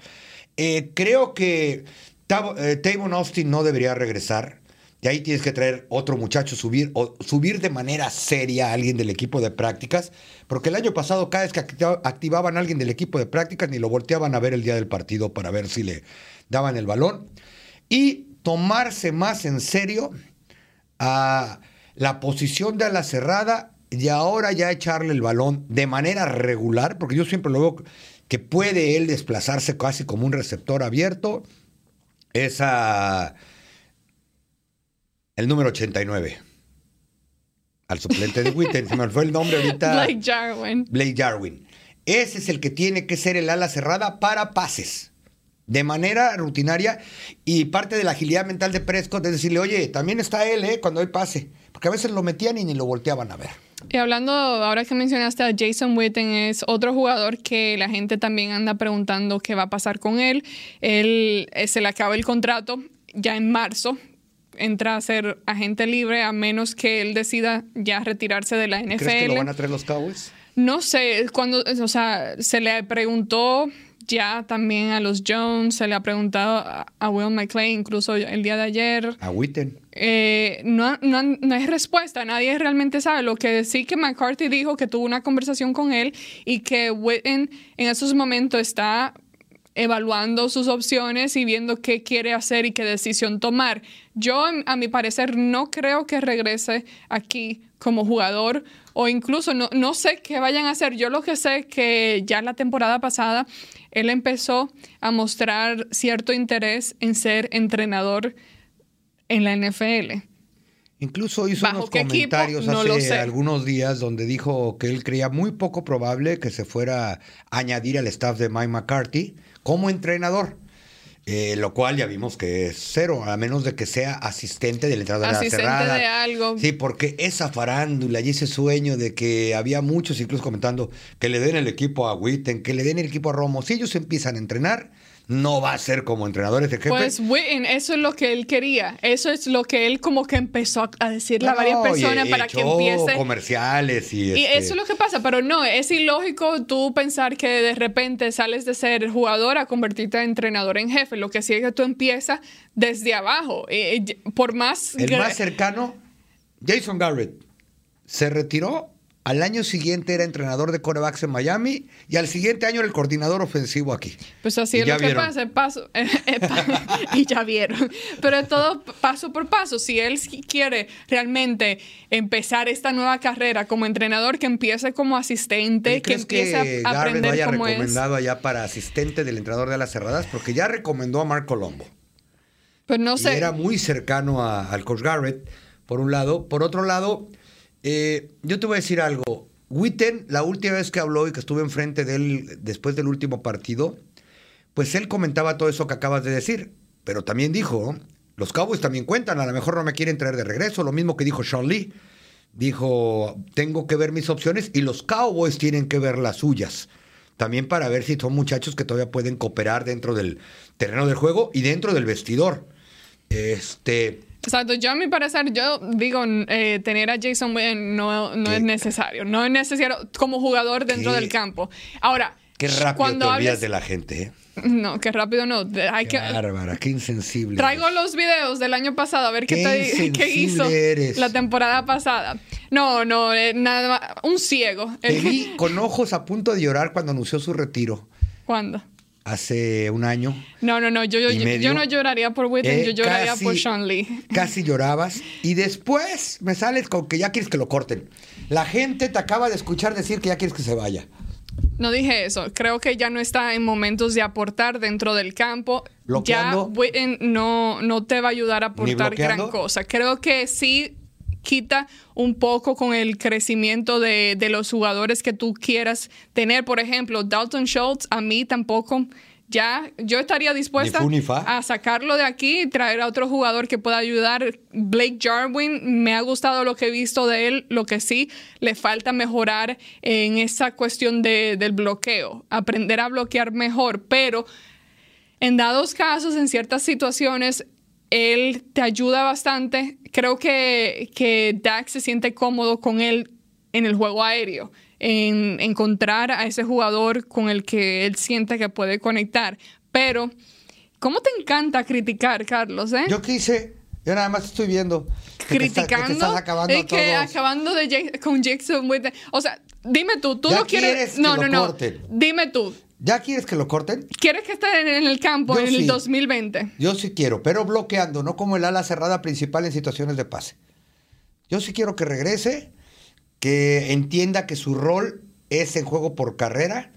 Eh, creo que eh, Tavon Austin no debería regresar. Y ahí tienes que traer otro muchacho, subir, o subir de manera seria a alguien del equipo de prácticas, porque el año pasado cada vez que activaban a alguien del equipo de prácticas ni lo volteaban a ver el día del partido para ver si le daban el balón. Y tomarse más en serio a la posición de ala cerrada y ahora ya echarle el balón de manera regular, porque yo siempre lo veo que puede él desplazarse casi como un receptor abierto. Esa el número 89. Al suplente de Witten. Se me fue el nombre ahorita. Blake Jarwin. Blake Jarwin. Ese es el que tiene que ser el ala cerrada para pases. De manera rutinaria. Y parte de la agilidad mental de Prescott es decirle, oye, también está él, ¿eh? Cuando hay pase. Porque a veces lo metían y ni lo volteaban a ver. Y hablando, ahora que mencionaste a Jason Witten, es otro jugador que la gente también anda preguntando qué va a pasar con él. Él eh, se le acaba el contrato ya en marzo entra a ser agente libre a menos que él decida ya retirarse de la NFL. ¿Crees que lo van a traer los Cowboys? No sé, cuando, o sea, se le preguntó ya también a los Jones, se le ha preguntado a, Will McClay, incluso el día de ayer. A Witten. Eh, no, no, no, hay respuesta, nadie realmente sabe. Lo que sí que McCarthy dijo que tuvo una conversación con él y que Witten en esos momentos está evaluando sus opciones y viendo qué quiere hacer y qué decisión tomar. Yo, a mi parecer, no creo que regrese aquí como jugador o incluso no, no sé qué vayan a hacer. Yo lo que sé es que ya la temporada pasada él empezó a mostrar cierto interés en ser entrenador en la NFL. Incluso hizo unos comentarios hace algunos días donde dijo que él creía muy poco probable que se fuera a añadir al staff de Mike McCarthy como entrenador. Eh, lo cual ya vimos que es cero, a menos de que sea asistente del entrenador de la cerrada. de algo. Sí, porque esa farándula y ese sueño de que había muchos incluso comentando que le den el equipo a Witten, que le den el equipo a Romo. Si ellos empiezan a entrenar, no va a ser como entrenador ese jefe. Pues Witten, eso es lo que él quería. Eso es lo que él como que empezó a decirle a varias personas y para que empiece. comerciales y, Y este, eso es lo que pasa, pero no, es ilógico tú pensar que de repente sales de ser jugador a convertirte en entrenador en jefe. Lo que sí es que tú empiezas desde abajo. Eh, eh, por más... El más cercano, Jason Garrett, se retiró. Al año siguiente era entrenador de corebacks en Miami y al siguiente año era el coordinador ofensivo aquí. Pues así Y es lo que vieron. pasa, paso, eh, eh, pa- y ya vieron. Pero es todo paso por paso. Si él quiere realmente empezar esta nueva carrera como entrenador, que empiece como asistente, ¿Y que empiece a que Garrett lo aprender haya cómo es. recomendado allá para asistente del entrenador de las cerradas? Porque ya recomendó a Mark Colombo. Pues no Y sé. era muy cercano a- al coach Garrett, por un lado. Por otro lado, eh, yo te voy a decir algo. Witten, la última vez que habló y que estuve enfrente de él después del último partido, pues él comentaba todo eso que acabas de decir. Pero también dijo, los Cowboys también cuentan, a lo mejor no me quieren traer de regreso, lo mismo que dijo Sean Lee. Dijo, tengo que ver mis opciones y los Cowboys tienen que ver las suyas. También para ver si son muchachos que todavía pueden cooperar dentro del terreno del juego y dentro del vestidor. Este, Exacto, yo a mi parecer, yo digo, eh, tener a Jason Witten no, no es necesario. No es necesario como jugador dentro Qué- del campo. Ahora, qué rápido cuando te olvidas hables- de la gente. ¿eh? No, qué rápido no. Hay Qué que, bárbara, qué insensible. Traigo los videos del año pasado a ver qué, Qué te- qué hizo eres. la temporada pasada. No, no, eh, nada más. Un ciego. Te vi con ojos a punto de llorar cuando anunció su retiro ¿Cuándo? Hace un año. No, no, no. Yo, yo, ¿Y yo, no lloraría por Witten, Eh, yo lloraría casi- por Sean Lee. Casi llorabas. Y después me sales con que ya quieres que lo corten. La gente te acaba de escuchar decir que ya quieres que se vaya. No dije eso. Creo que ya no está en momentos de aportar dentro del campo. Bloqueando. Ya Witten no, no te va a ayudar a aportar gran cosa. Creo que sí quita un poco con el crecimiento de, de los jugadores que tú quieras tener. Por ejemplo, Dalton Schultz, a mí tampoco. Ya, yo estaría dispuesta Ni ni a sacarlo de aquí y traer a otro jugador que pueda ayudar. Blake Jarwin, me ha gustado lo que he visto de él. Lo que sí, le falta mejorar en esa cuestión de- del bloqueo. Aprender a bloquear mejor. Pero en dados casos, en ciertas situaciones, él te ayuda bastante. Creo que, que Dak se siente cómodo con él en el juego aéreo, en encontrar a ese jugador con el que él siente que puede conectar. Pero, ¿cómo te encanta criticar, Carlos? Eh? Yo quise, yo nada más estoy viendo. que te está- que te Criticando estás acabando que todos. acabando de con Jackson Witten. O sea, dime tú, tú Ya no quieres. quieres que no, lo no, no. Dime tú, ¿Ya quieres que lo corten? ¿quieres que esté en el campo Yo en el sí. 2020? Yo sí quiero, pero bloqueando, no como el ala cerrada principal en situaciones de pase. Yo sí quiero que regrese, que entienda que su rol es en juego por carrera,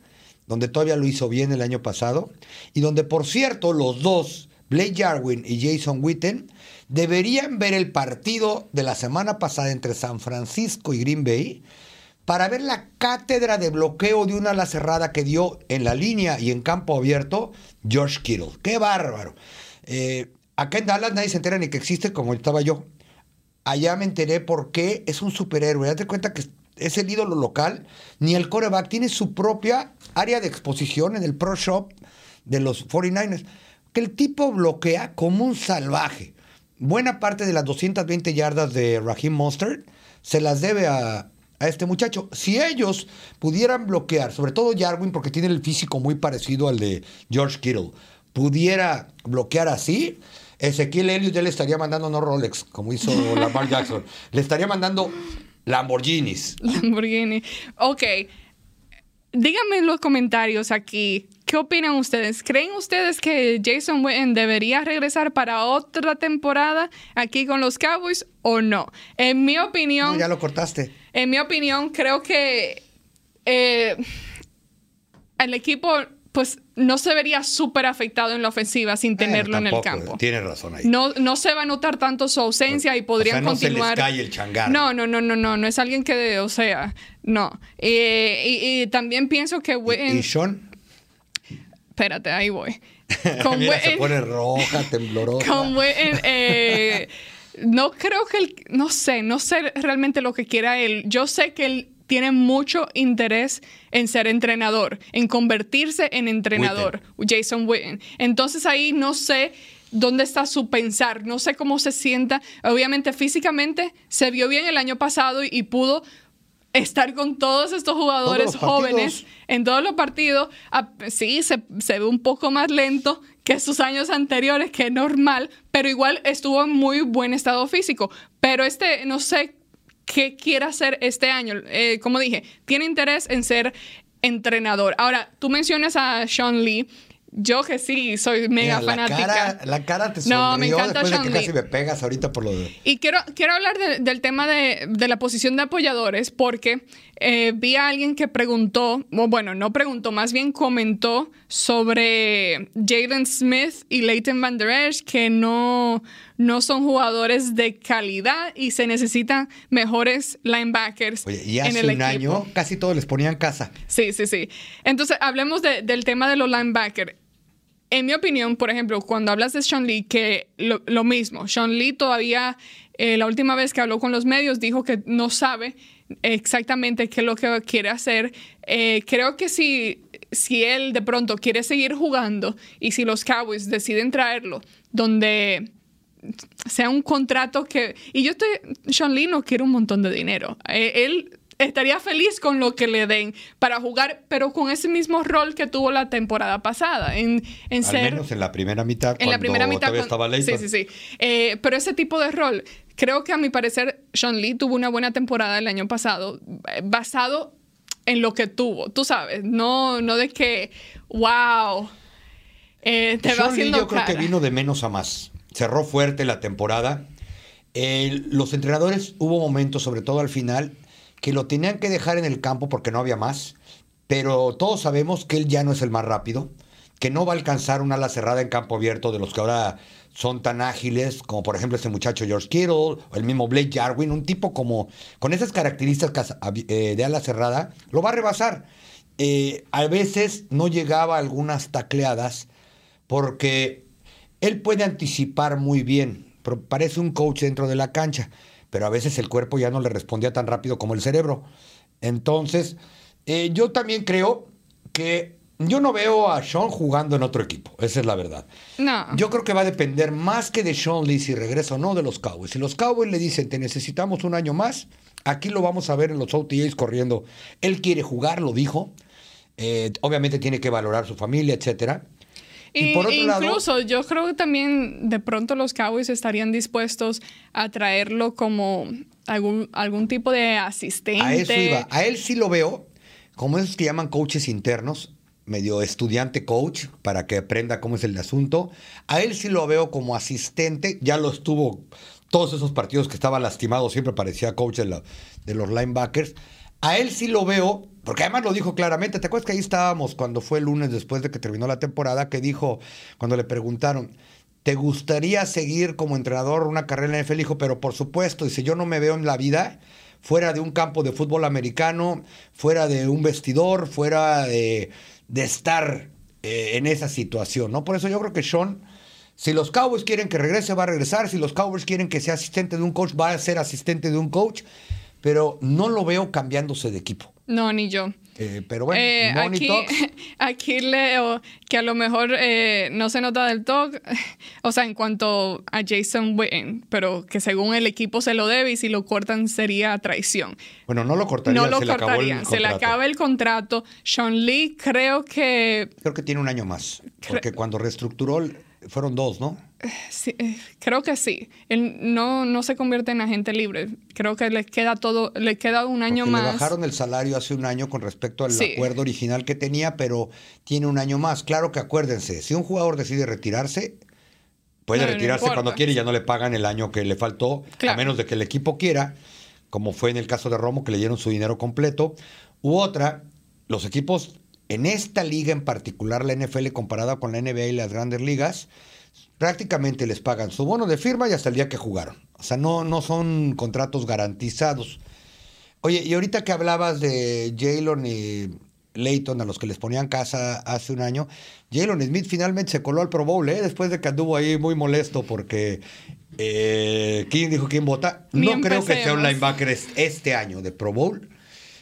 donde todavía lo hizo bien el año pasado, y donde, por cierto, los dos, Blake Jarwin y Jason Witten, deberían ver el partido de la semana pasada entre San Francisco y Green Bay para ver la cátedra de bloqueo de una ala cerrada que dio en la línea y en campo abierto George Kittle. ¡Qué bárbaro! Eh, acá en Dallas nadie se entera ni que existe como estaba yo. Allá me enteré por qué es un superhéroe. Date cuenta que es el ídolo local. Ni el coreback tiene su propia área de exposición en el Pro Shop de los 49ers. Que el tipo bloquea como un salvaje. Buena parte de las 220 yardas de Raheem Mostert se las debe a, a este muchacho. Si ellos pudieran bloquear, sobre todo Jarwin, porque tiene el físico muy parecido al de George Kittle, pudiera bloquear así, Ezequiel Elliott ya le estaría mandando no Rolex, como hizo Lamar Jackson, le estaría mandando Lamborghinis. Lamborghini. Ok. Díganme en los comentarios aquí, ¿qué opinan ustedes? ¿Creen ustedes que Jason Witten debería regresar para otra temporada aquí con los Cowboys o no? En mi opinión, No, ya lo cortaste. En mi opinión, creo que eh, el equipo pues no se vería súper afectado en la ofensiva sin tenerlo Eh, en el campo. Tienes razón ahí. No, no se va a notar tanto su ausencia y podrían o sea, no continuar. se les cae el changar. No, no, no, no, no, no es alguien que, o sea, no. Eh, y, y también pienso que Witten, ¿Y Sean? espérate, ahí voy. Con Mira, se pone roja, temblorosa. con Witten, eh, no creo que él, no sé, no sé realmente lo que quiera él. Yo sé que él tiene mucho interés en ser entrenador, en convertirse en entrenador, Jason Witten. Entonces ahí no sé dónde está su pensar, no sé cómo se sienta. Obviamente físicamente se vio bien el año pasado y, pudo estar con todos estos jugadores jóvenes en todos los partidos. Ah, sí, se, se, ve un poco más lento que sus años anteriores, que es normal, pero igual estuvo en muy buen estado físico. Pero este, no sé qué quiere hacer este año. Eh, como dije, tiene interés en ser entrenador. Ahora, tú mencionas a Sean Lee yo que sí, soy mega fanática. La cara, te sonrió no, me encanta después de que casi me pegas ahorita por lo de... Y quiero, quiero hablar del tema de, de, la posición de apoyadores porque eh, vi a alguien que preguntó, bueno, no preguntó, más bien comentó sobre Jalen Smith y Leighton Van Der Esch que no, no son jugadores de calidad y se necesitan mejores linebackers Oye, y hace un año casi todos les ponían casa. Sí, sí, sí. Entonces, hablemos del tema de los linebackers. En mi opinión, por ejemplo, cuando hablas de Sean Lee, que lo, mismo, Sean Lee todavía, eh, la última vez que habló con los medios, dijo que no sabe exactamente qué es lo que quiere hacer. Eh, creo que si, si él de pronto quiere seguir jugando y si los Cowboys deciden traerlo, donde sea un contrato que... Y yo estoy... Sean Lee no quiere un montón de dinero. Eh, él estaría feliz con lo que le den para jugar, pero con ese mismo rol que tuvo la temporada pasada, en, en Al ser... menos en la primera mitad, en la primera mitad estaba Sí, sí, sí. Eh, pero ese tipo de rol, creo que a mi parecer, Sean Lee tuvo una buena temporada el año pasado, eh, basado en lo que tuvo, tú sabes, no, no de que, wow, eh, te va haciendo Lee yo creo que vino de menos a más, cerró fuerte la temporada. los entrenadores hubo momentos, sobre todo al final, que lo tenían que dejar en el campo porque no había más, pero todos sabemos que él ya no es el más rápido, que no va a alcanzar una ala cerrada en campo abierto de los que ahora son tan ágiles, como por ejemplo este muchacho George Kittle, o el mismo Blake Jarwin, un tipo como con esas características eh, de ala cerrada, lo va a rebasar. Eh, a veces no llegaba a algunas tacleadas porque él puede anticipar muy bien, parece un coach dentro de la cancha pero a veces el cuerpo ya no le respondía tan rápido como el cerebro. Entonces, eh, yo también creo que yo no veo a Sean jugando en otro equipo, esa es la verdad. No. Yo creo que va a depender más que de Sean Lee si regresa o no de los Cowboys. Si los Cowboys le dicen, te necesitamos un año más, aquí lo vamos a ver en los OTAs corriendo. Él quiere jugar, lo dijo. Eh, obviamente tiene que valorar su familia, etcétera. Y, por otro incluso yo creo que también de pronto los Cowboys estarían dispuestos a traerlo como algún, algún tipo de asistente. A eso iba. A él sí lo veo como esos que llaman coaches internos, medio estudiante coach, para que aprenda cómo es el asunto. A él sí lo veo como asistente, ya lo estuvo todos esos partidos que estaba lastimado, siempre parecía coach de, de los linebackers. A él sí lo veo, porque además lo dijo claramente. ¿Te acuerdas que ahí estábamos cuando fue el lunes después de que terminó la temporada? Que dijo, cuando le preguntaron, ¿te gustaría seguir como entrenador una carrera en? Dijo, pero por supuesto, dice, yo no me veo en la vida fuera de un campo de fútbol americano, fuera de un vestidor, fuera de, estar eh, en esa situación, ¿no? Por eso yo creo que Sean, si los Cowboys quieren que regrese, va a regresar. Si los Cowboys quieren que sea asistente de un coach, va a ser asistente de un coach pero no lo veo cambiándose de equipo. No, ni yo. Eh, pero bueno, eh, aquí, aquí, leo que a lo mejor eh, no se nota del todo, o sea, en cuanto a Jason Witten, pero que según el equipo se lo debe y si lo cortan sería traición. Bueno, no lo cortarían. No lo se cortarían, se le acaba el contrato. Sean Lee creo que... Creo que tiene un año más, porque cuando reestructuró fueron dos, ¿no? Sí, eh, creo que sí. Él no, no se convierte en agente libre. Creo que le queda todo, le queda un año más. Le bajaron el salario hace un año con respecto al acuerdo original que tenía, pero tiene un año más. Claro que acuérdense, si un jugador decide retirarse, puede retirarse cuando quiere y ya no le pagan el año que le faltó, a menos de que el equipo quiera, como fue en el caso de Romo, que le dieron su dinero completo. U otra, los equipos en esta liga en particular, la NFL comparada con la NBA y las grandes ligas, prácticamente les pagan su bono de firma y hasta el día que jugaron. O sea, no, no son contratos garantizados. Oye, y ahorita que hablabas de Jalen y Leighton, a los que les ponían casa hace un año, Jalen Smith finalmente se coló al Pro Bowl, ¿eh? después de que anduvo ahí muy molesto porque eh, ¿quién dijo quién vota? No creo que sea un linebacker este año de Pro Bowl,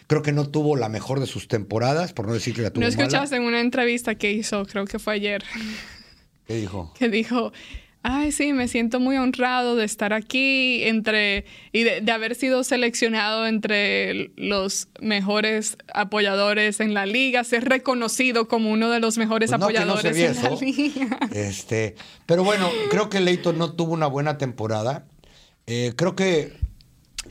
Creo que no tuvo la mejor de sus temporadas, por no decir que la tuvo ¿No escuchaste en una entrevista que hizo, creo que fue ayer, ¿Qué dijo? que dijo, ay, sí, me siento muy honrado de estar aquí entre y de, de haber sido seleccionado entre los mejores apoyadores en la liga, ser reconocido como uno de los mejores Pues no, que no apoyadores en la liga. Este, pero bueno, creo que Leighton no tuvo una buena temporada. Eh, creo que.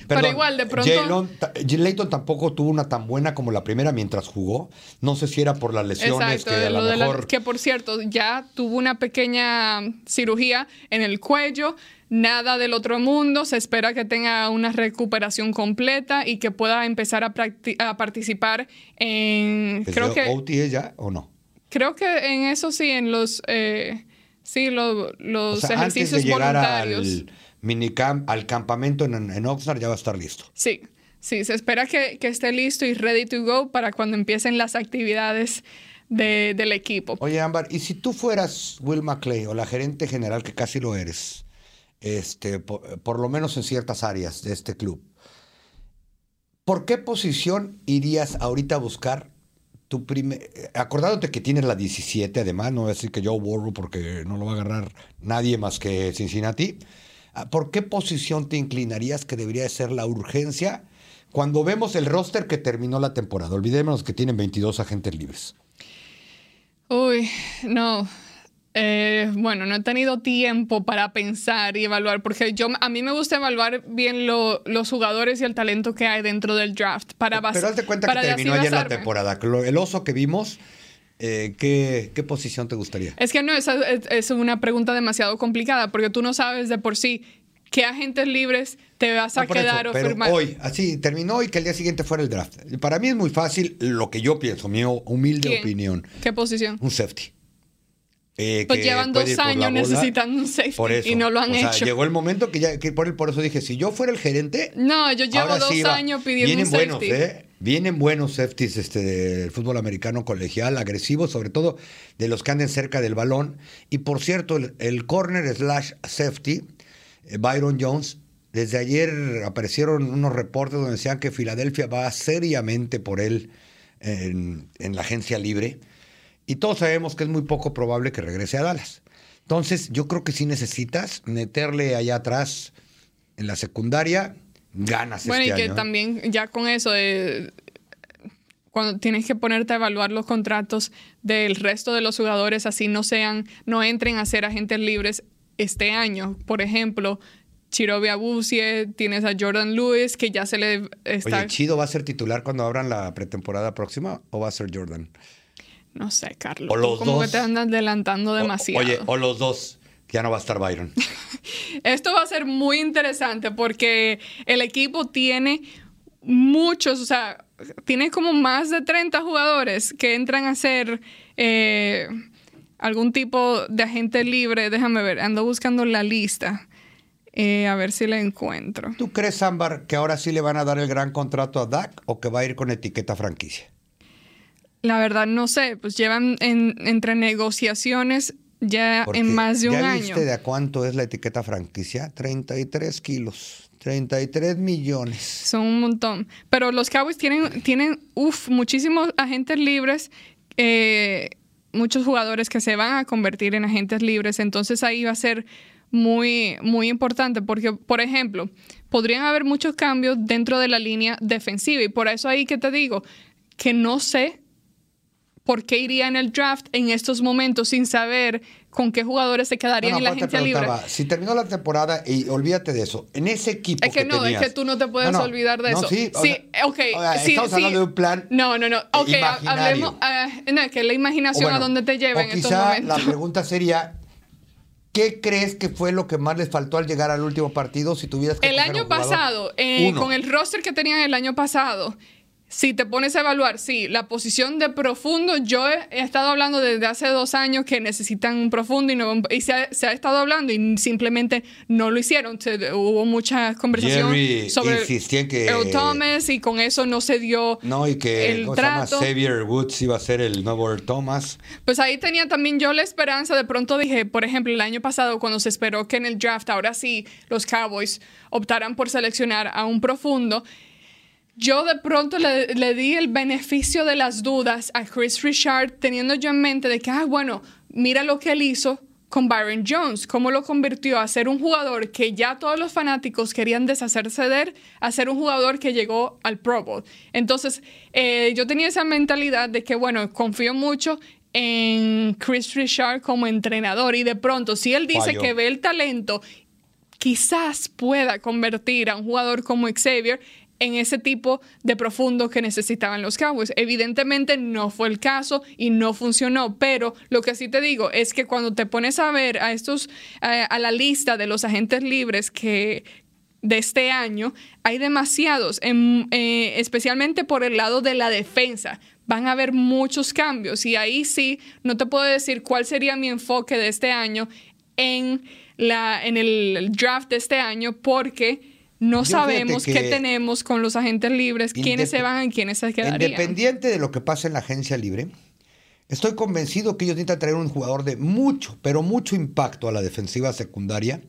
Pero igual, de pronto- Jalen tampoco tuvo una tan buena como la primera mientras jugó. No sé si era por las lesiones Exacto, que a lo lo de la- mejor. que por cierto ya tuvo una pequeña cirugía en el cuello, nada del otro mundo, se espera que tenga una recuperación completa y que pueda empezar a, participar en, ¿Es creo que, OTA ya o no? creo que en eso sí, en los, eh, sí, lo- los O sea, antes de ejercicios voluntarios. al minicamp, al campamento en, en Oxnard ya va a estar listo. Sí, sí, se espera que, que esté listo y ready to go para cuando empiecen las actividades de- del equipo. Oye, Ámbar, ¿y si tú fueras Will McClay o la gerente general, que casi lo eres, este, por, por lo menos en ciertas áreas de este club, ¿por qué posición irías ahorita a buscar tu primer... Acordándote que tienes la 17, además, no voy a decir que Joe Burrow porque no lo va a agarrar nadie más que Cincinnati. Ah, ¿Por qué posición te inclinarías que debería ser la urgencia cuando vemos el roster que terminó la temporada? Olvidémonos que tienen 22 agentes libres. Uy, no. Eh, bueno, no he tenido tiempo para pensar y evaluar, porque yo a mí me gusta evaluar bien lo- los jugadores y el talento que hay dentro del draft para Pero hazte cuenta para que terminó ayer la temporada. El oso que vimos, eh, ¿qué, qué posición te gustaría? Es que no, esa es, una pregunta demasiado complicada, porque tú no sabes de por sí qué agentes libres te vas a No, por eso, quedar o pero firmar. hoy, así terminó y que el día siguiente fuera el draft. Para mí es muy fácil lo que yo pienso, mi humilde ¿Quién? opinión. ¿Qué posición? Un safety. Eh, Pues llevan dos años necesitando un safety Por eso. y no lo han O sea, hecho. llegó el momento que ya, que por, por eso dije, si yo fuera el gerente, No, yo llevo dos sí años pidiendo Vienen un buenos, safety. ¿eh? Vienen buenos safeties este, del fútbol americano colegial, agresivos, sobre todo de los que anden cerca del balón. Y por cierto, el, corner slash safety, eh, Byron Jones, desde ayer aparecieron unos reportes donde decían que Filadelfia va seriamente por él en, en la agencia libre. Y todos sabemos que es muy poco probable que regrese a Dallas. Entonces, yo creo que sí necesitas meterle allá atrás en la secundaria ganas Bueno, este y que año, ¿eh? también ya con eso de cuando tienes que ponerte a evaluar los contratos del resto de los jugadores, así no sean, no entren a ser agentes libres este año. Por ejemplo, Chirobi Abusie, tienes a Jordan Lewis, que ya se le está. Oye, ¿Chido va a ser titular cuando abran la pretemporada próxima o va a ser Jordan? no sé, Carlos. O los como dos. que te andas adelantando O- demasiado. oye, o los dos, ya no va a estar Byron. Esto va a ser muy interesante porque el equipo tiene muchos, o sea, tiene como más de 30 jugadores que entran a ser eh, algún tipo de agente libre. Déjame ver, ando buscando la lista. eh, a ver si la encuentro. ¿Tú crees, Ámbar, que ahora sí le van a dar el gran contrato a Dak o que va a ir con etiqueta franquicia? La verdad no sé, pues llevan en- entre negociaciones ya Porque en más de un ¿ya año. viste de a cuánto es la etiqueta franquicia? 33 kilos, 33 millones. Son un montón. Pero los Cowboys tienen, tienen uf, muchísimos agentes libres, eh, muchos jugadores que se van a convertir en agentes libres. Entonces ahí va a ser muy, muy importante porque, por ejemplo, podrían haber muchos cambios dentro de la línea defensiva. Y por eso ahí que te digo que no sé por qué iría en el draft en estos momentos sin saber con qué jugadores se quedarían No, no, en la pero te agencia libre. Si terminó la temporada, y olvídate de eso, en ese equipo Es que, no, tenías- es que tú no te puedes No, olvidar de eso. sí, sí, sea, ok. o sea, sí, estamos sí. hablando de un plan No, no, no. Ok, imaginario. hablemos. no, es que la imaginación bueno, a dónde te lleva o en estos quizá momentos. la pregunta sería, ¿qué crees que fue lo que más les faltó al llegar al último partido si tuvieras que El año pasado, eh, con el roster que tenían el año pasado, si te pones a evaluar, sí, la posición de profundo, yo he, he estado hablando desde hace dos años que necesitan un profundo y, no, y se, ha, se ha estado hablando y simplemente no lo hicieron. Se- hubo mucha conversación Jerry sobre insistía en que- Earl Thomas y con eso no se dio No, y que el. Xavier Woods iba a ser el nuevo Earl Thomas. Pues ahí tenía también yo la esperanza. De pronto dije, por ejemplo, el año pasado, cuando se esperó que en el draft, ahora sí, los Cowboys optaran por seleccionar a un profundo, yo de pronto le, le, di el beneficio de las dudas a Chris Richard, teniendo yo en mente de que, ah, bueno, mira lo que él hizo con Byron Jones, cómo lo convirtió a ser un jugador que ya todos los fanáticos querían deshacerse de él, a ser un jugador que llegó al Pro Bowl. Entonces, eh, yo tenía esa mentalidad de que, bueno, confío mucho en Chris Richard como entrenador y de pronto, si él dice que ve el talento, quizás pueda convertir a un jugador como Xavier en ese tipo de profundo que necesitaban los Cowboys. Evidentemente no fue el caso y no funcionó, pero lo que sí te digo es que cuando te pones a ver a estos, a la lista de los agentes libres que de este año, hay demasiados, eh, especialmente por el lado de la defensa. Van a haber muchos cambios y ahí sí, no te puedo decir cuál sería mi enfoque de este año en, la, en el draft de este año porque no sabemos qué tenemos con los agentes libres, quiénes se van y quiénes se quedarían. Independiente de lo que pasa en la agencia libre, estoy convencido que ellos necesitan traer un jugador de mucho, pero mucho impacto a la defensiva secundaria,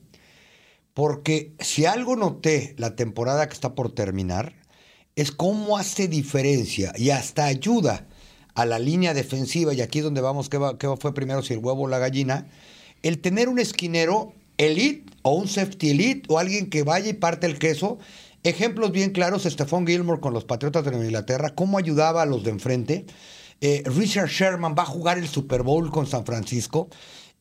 porque si algo noté la temporada que está por terminar, es cómo hace diferencia y hasta ayuda a la línea defensiva, y aquí es donde vamos, ¿qué, qué fue primero, si el huevo o la gallina? El tener un esquinero elite o un safety elite o alguien que vaya y parte el queso. Ejemplos bien claros, Stephon Gilmore con los Patriotas de Inglaterra, cómo ayudaba a los de enfrente. Eh, Richard Sherman va a jugar el Super Bowl con San Francisco.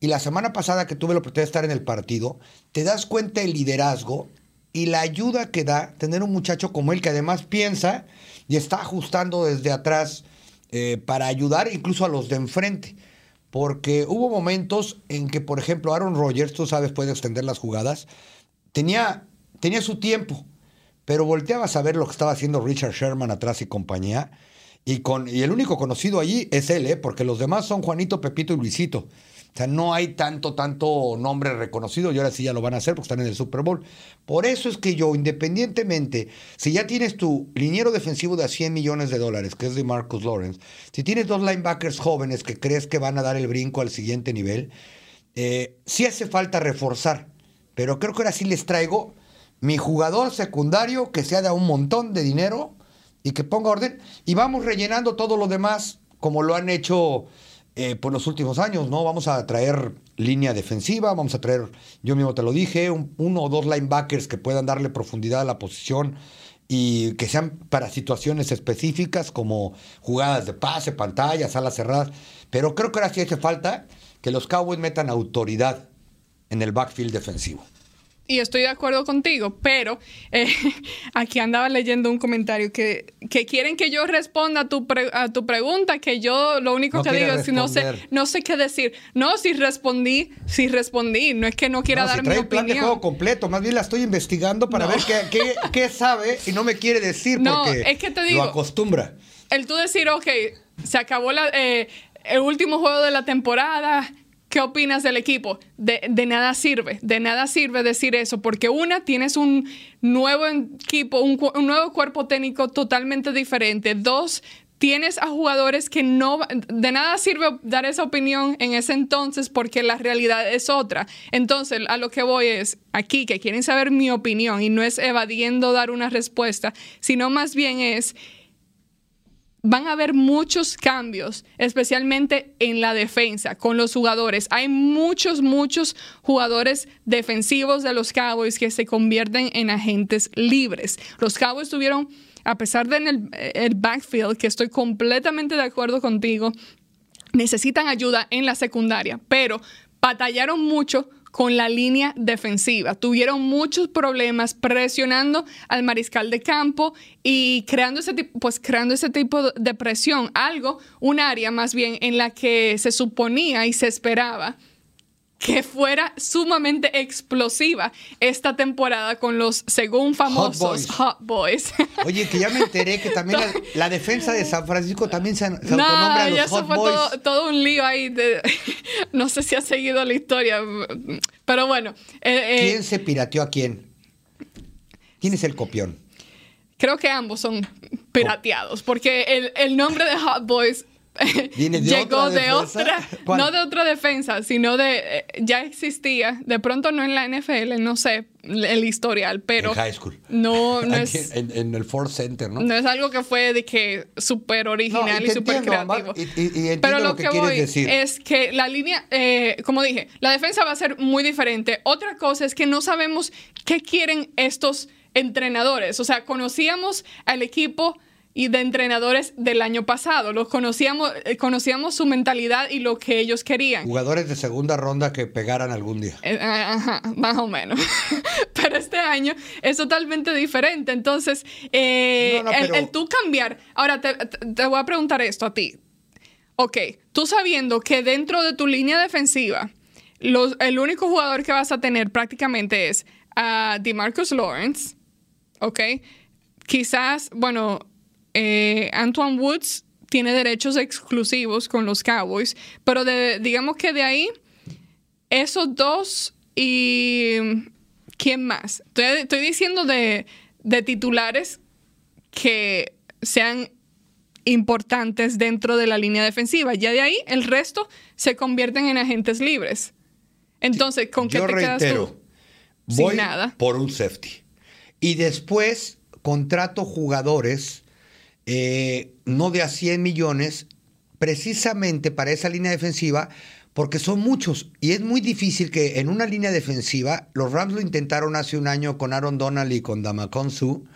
Y la semana pasada que tuve la oportunidad de estar en el partido, te das cuenta el liderazgo y la ayuda que da tener un muchacho como él que además piensa y está ajustando desde atrás eh, para ayudar incluso a los de enfrente porque hubo momentos en que, por ejemplo, Aaron Rodgers, tú sabes, puede extender las jugadas, tenía, tenía su tiempo, pero volteabas a ver lo que estaba haciendo Richard Sherman atrás y compañía, y, con, y el único conocido allí es él, ¿eh? porque los demás son Juanito, Pepito y Luisito. O sea, no hay tanto, tanto nombre reconocido y ahora sí ya lo van a hacer porque están en el Super Bowl. Por eso es que yo, independientemente, si ya tienes tu liniero defensivo de a 100 millones de dólares, que es de Marcus Lawrence, si tienes dos linebackers jóvenes que crees que van a dar el brinco al siguiente nivel, eh, sí hace falta reforzar. Pero creo que ahora sí les traigo mi jugador secundario que sea de un montón de dinero y que ponga orden. Y vamos rellenando todo lo demás como lo han hecho eh, por los últimos años, ¿no? Vamos a traer línea defensiva, vamos a traer, yo mismo te lo dije, uno o dos linebackers que puedan darle profundidad a la posición y que sean para situaciones específicas como jugadas de pase, pantallas, alas cerradas. Pero creo que ahora sí hace falta que los Cowboys metan autoridad en el backfield defensivo y estoy de acuerdo contigo, pero eh, aquí andaba leyendo un comentario que, que quieren que yo responda a tu, a tu pregunta, que yo lo único que digo es no sé, no sé qué decir. No, si respondí, si respondí, no es que no quiera dar si trae un plan de juego completo, más bien la estoy investigando para ver qué, qué, qué, sabe y no me quiere decir no, porque es que te digo, lo acostumbra. El tú decir, ok, se acabó la, eh, el último juego de la temporada, ¿Qué opinas del equipo? De, nada sirve, de nada sirve decir eso, porque una, tienes un nuevo equipo, un, nuevo cuerpo técnico totalmente diferente. Dos, tienes a jugadores que no, de nada sirve dar esa opinión en ese entonces porque la realidad es otra. Entonces, a lo que voy es aquí, que quieren saber mi opinión y no es evadiendo dar una respuesta, sino más bien es van a haber muchos cambios, especialmente en la defensa con los jugadores. Hay muchos, muchos jugadores defensivos de los Cowboys que se convierten en agentes libres. Los Cowboys tuvieron, a pesar de el, el backfield, que estoy completamente de acuerdo contigo, necesitan ayuda en la secundaria, pero batallaron mucho con la línea defensiva. Tuvieron muchos problemas presionando al mariscal de campo y creando ese, pues, creando ese tipo de presión, algo, un área más bien en la que se suponía y se esperaba que fuera sumamente explosiva esta temporada con los, según famosos, Hot Boys. Oye, que ya me enteré que también la, defensa de San Francisco también se, se autonombra los Hot fue Boys. Todo, todo, un lío ahí. De, no sé si ha seguido la historia, pero bueno. Eh, eh, ¿Quién se pirateó a quién? ¿Quién es el copión? Creo que ambos son pirateados, porque el, el nombre de Hot Boys de llegó otra de otra, ¿Cuál? no de otra defensa, sino de, eh, ya existía, de pronto no en la NFL, no sé el historial, pero En high school. no, no Aquí es, en, en el Ford Center, ¿no? no es algo que fue de que súper original No, y súper creativo. y- y- y entiendo Pero lo, lo que que, voy decir. es que la línea, eh, como dije, la defensa va a ser muy diferente. Otra cosa es que no sabemos qué quieren estos entrenadores. O sea, conocíamos al equipo y de entrenadores del año pasado. Los conocíamos, eh, conocíamos su mentalidad y lo que ellos querían. Jugadores de segunda ronda que pegaran algún día. Eh, Ajá, más o menos. pero este año es totalmente diferente. Entonces, eh, No, no, el, pero- el tú cambiar. Ahora te, voy a preguntar esto a ti. Ok, tú sabiendo que dentro de tu línea defensiva, los- el único jugador que vas a tener prácticamente es a DeMarcus Lawrence. Ok, quizás, bueno, eh, Antoine Woods tiene derechos exclusivos con los Cowboys, pero de- digamos que de ahí esos dos y ¿quién más? Estoy, estoy diciendo de, de titulares que sean importantes dentro de la línea defensiva. Ya de ahí el resto se convierten en agentes libres. Entonces, ¿con qué Yo te quedas reitero, tú? Sin voy nada. por un safety. Y después contrato jugadores eh, no de a 100 millones, precisamente para esa línea defensiva, porque son muchos. Y es muy difícil que en una línea defensiva, los Rams lo intentaron hace un año con Aaron Donald y con Damacon Su,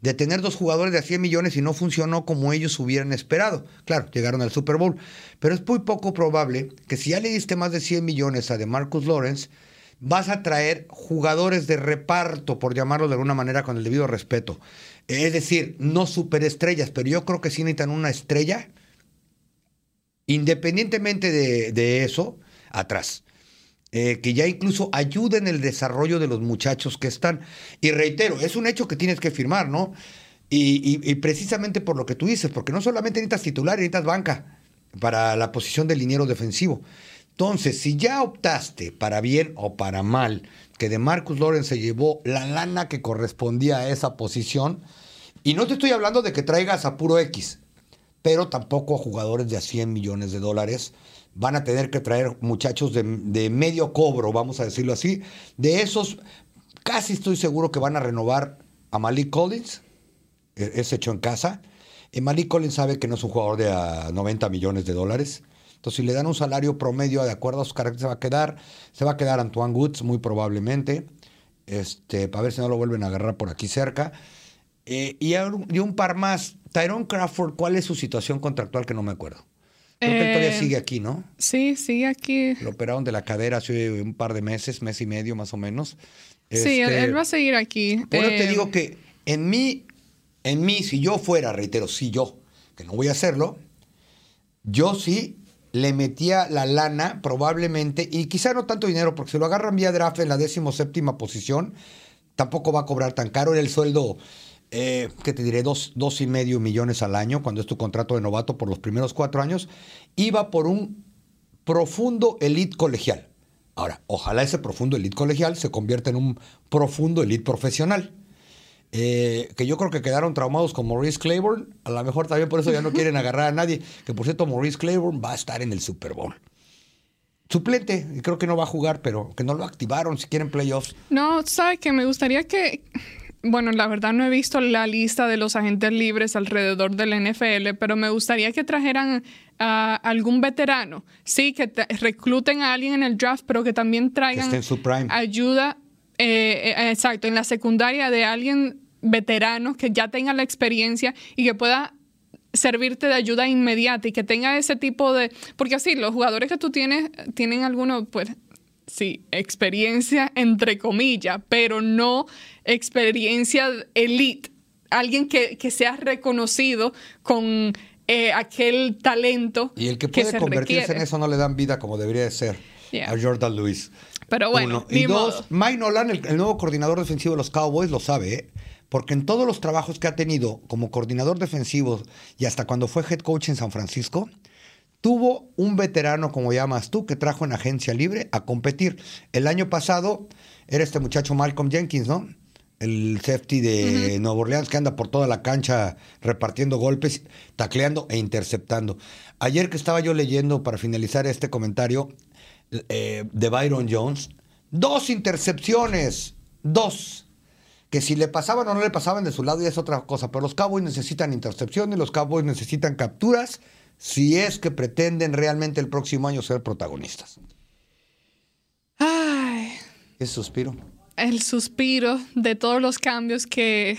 de tener dos jugadores de a 100 millones y no funcionó como ellos hubieran esperado. Claro, llegaron al Super Bowl. Pero es muy poco probable que si ya le diste más de 100 millones a DeMarcus Lawrence, vas a traer jugadores de reparto, por llamarlo de alguna manera, con el debido respeto. Es decir, no superestrellas, pero yo creo que sí necesitan una estrella, independientemente de, de eso, atrás. Eh, que ya incluso ayuden el desarrollo de los muchachos que están. Y reitero, es un hecho que tienes que firmar, ¿no? Y, y- y precisamente por lo que tú dices, porque no solamente necesitas titular, necesitas banca para la posición del liniero defensivo. Entonces, si ya optaste para bien o para mal, que de Marcus Lawrence se llevó la lana que correspondía a esa posición, y no te estoy hablando de que traigas a puro X, pero tampoco a jugadores de a 100 millones de dólares. Van a tener que traer muchachos de, de medio cobro, vamos a decirlo así. De esos, casi estoy seguro que van a renovar a Malik Collins, e- es hecho en casa. Malik Collins sabe que no es un jugador de a 90 millones de dólares. Entonces, si le dan un salario promedio de acuerdo a sus características, se va a quedar. Se va a quedar Antoine Woods, muy probablemente. Este, para ver si no lo vuelven a agarrar por aquí cerca. Eh, y, y un par más. Tyrone Crawford, ¿cuál es su situación contractual que no me acuerdo? Creo que él todavía Eh, sigue aquí, ¿no? Sí, sí, aquí. Lo operaron de la cadera hace un par de meses, mes y medio más o menos. Sí, él, Este, él va a seguir aquí. por eso te Eh, digo que en mí, en mí, si yo fuera, reitero, si yo, que no voy a hacerlo, yo sí le metía la lana probablemente, y quizá no tanto dinero, porque si lo agarran vía draft en la séptima posición, tampoco va a cobrar tan caro. Era el sueldo, eh, que te diré, dos, dos y medio millones al año, cuando es tu contrato de novato por los primeros cuatro años. Iba por un profundo elite colegial. Ahora, ojalá ese profundo elite colegial se convierta en un profundo elite profesional. Eh, que yo creo que quedaron traumados con Maurice Claiborne. A lo mejor también por eso ya no quieren agarrar a nadie. Que por cierto, Maurice Claiborne va a estar en el Super Bowl. Suplente, y creo que no va a jugar, pero que no lo activaron si quieren playoffs. No, sabes que me gustaría que, bueno, la verdad no he visto la lista de los agentes libres alrededor del NFL, pero me gustaría que trajeran a algún veterano, sí, que te- recluten a alguien en el draft, pero que también traigan esté en su prime. ayuda, eh, eh, exacto, en la secundaria de alguien veterano que ya tenga la experiencia y que pueda servirte de ayuda inmediata y que tenga ese tipo de... Porque así, los jugadores que tú tienes tienen algunos, pues, sí, experiencia entre comillas, pero no experiencia elite. Alguien que, que sea reconocido con eh, aquel talento Y el que puede se convertirse requiere. en eso no le dan vida como debería de ser Yeah. a Jordan Lewis. Pero bueno, Uno. Y ni dos, modo. Mike Nolan, el, el nuevo coordinador defensivo de los Cowboys, lo sabe, ¿eh? porque en todos los trabajos que ha tenido como coordinador defensivo y hasta cuando fue head coach en San Francisco, tuvo un veterano, como llamas tú, que trajo en agencia libre a competir. El año pasado era este muchacho Malcolm Jenkins, ¿no? el safety de Nueva Orleans que anda por toda la cancha repartiendo golpes, tacleando e interceptando. Ayer que estaba yo leyendo para finalizar este comentario eh, de Byron Jones, dos intercepciones, dos. Que si le pasaban o no le pasaban de su lado ya es otra cosa, pero los Cowboys necesitan intercepciones, los Cowboys necesitan capturas si es que pretenden realmente el próximo año ser protagonistas. Ay, Es suspiro. el suspiro de todos los cambios que...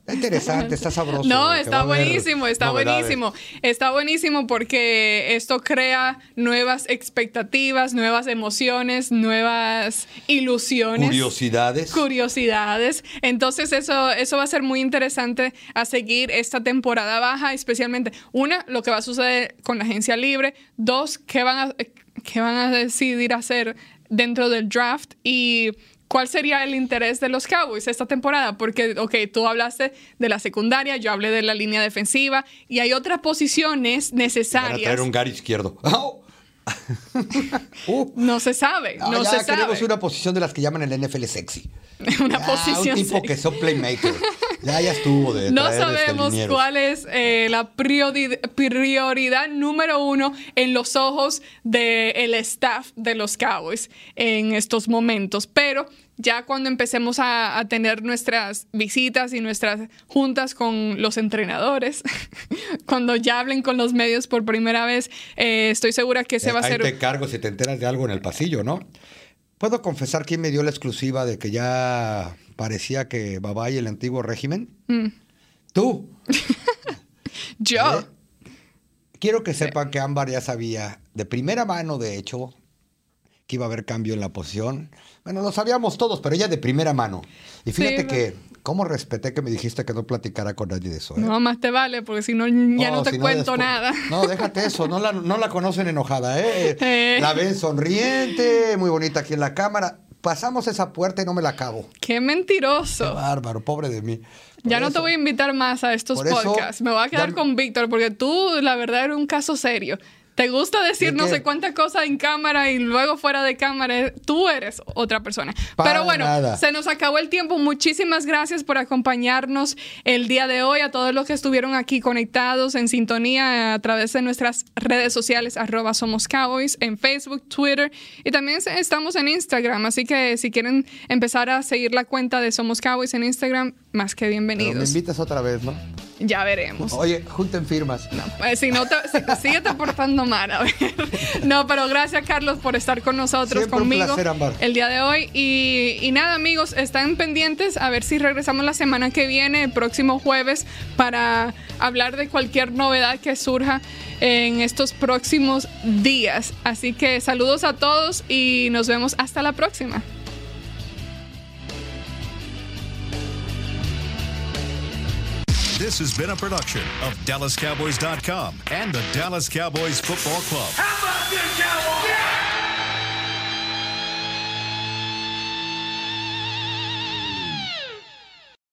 Está interesante, está sabroso. No, está buenísimo, está novedades. buenísimo. Está buenísimo porque esto crea nuevas expectativas, nuevas emociones, nuevas ilusiones. Curiosidades. curiosidades. Entonces eso, eso va a ser muy interesante a seguir esta temporada baja, especialmente una, lo que va a suceder con la agencia libre, dos, qué van a, qué van a decidir hacer dentro del draft y cuál sería el interés de los Cowboys esta temporada, porque, ok, tú hablaste de la secundaria, yo hablé de la línea defensiva y hay otras posiciones necesarias. traer un Gary izquierdo. Uh. No se sabe, Ah, no ya se una posición de las que llaman el NFL sexy. Una Ya, posición Un tipo sexy. que son playmaker. Ya, ya estuvo de No este, sabemos cuál es eh, la priori- prioridad número uno en los ojos del staff de los Cowboys en estos momentos, pero ya cuando empecemos a, a tener nuestras visitas y nuestras juntas con los entrenadores, cuando ya hablen con los medios por primera vez, eh, estoy segura que se va a Ahí hacer... te cargo si te enteras de algo en el pasillo, ¿no? ¿Puedo confesar quién me dio la exclusiva de que ya parecía que Babay el antiguo régimen? Mm. Tú. Yo, ¿Eh? Quiero que sepan que Ámbar ya sabía, de primera mano, de hecho, que iba a haber cambio en la posición. Bueno, lo sabíamos todos, pero ella de primera mano. Y fíjate Sí, que, ¿cómo respeté que me dijiste que no platicara con nadie de eso? eh? no más te vale, porque si no, ya no, te si cuento nada. No, déjate eso, no la, no la conocen enojada, ¿eh? Eh. La ven sonriente, muy bonita aquí en la cámara. Pasamos esa puerta y no me la acabo. Qué Qué mentiroso. bárbaro, pobre de mí. Por Ya no te eso- voy a invitar más a estos eso, podcasts. Me voy a quedar ya- con Víctor porque tú, la verdad, eres un caso serio. Te gusta decir ¿De no sé cuántas cosas en cámara y luego fuera de cámara. Tú eres otra persona. Para Pero bueno, nada. se nos acabó el tiempo. Muchísimas gracias por acompañarnos el día de hoy. A todos los que estuvieron aquí conectados en sintonía a través de nuestras redes sociales, arroba Somos Cowboys, en Facebook, Twitter y también estamos en Instagram. Así que si quieren empezar a seguir la cuenta de Somos Cowboys en Instagram, más que Pero me bienvenidos. invitas otra vez, ¿no? Ya veremos. Oye, junten firmas. Pues, si no te, si- síguete portando mal, a ver. No, pero gracias, Carlos, por estar con nosotros, Siempre un conmigo, placer, el día de hoy. Y, y nada, amigos, están pendientes a ver si regresamos la semana que viene, el próximo jueves, para hablar de cualquier novedad que surja en estos próximos días. Así que saludos a todos y nos vemos hasta la próxima. This has been a production of DallasCowboys.com and the Dallas Cowboys Football Club. How about this, Cowboys?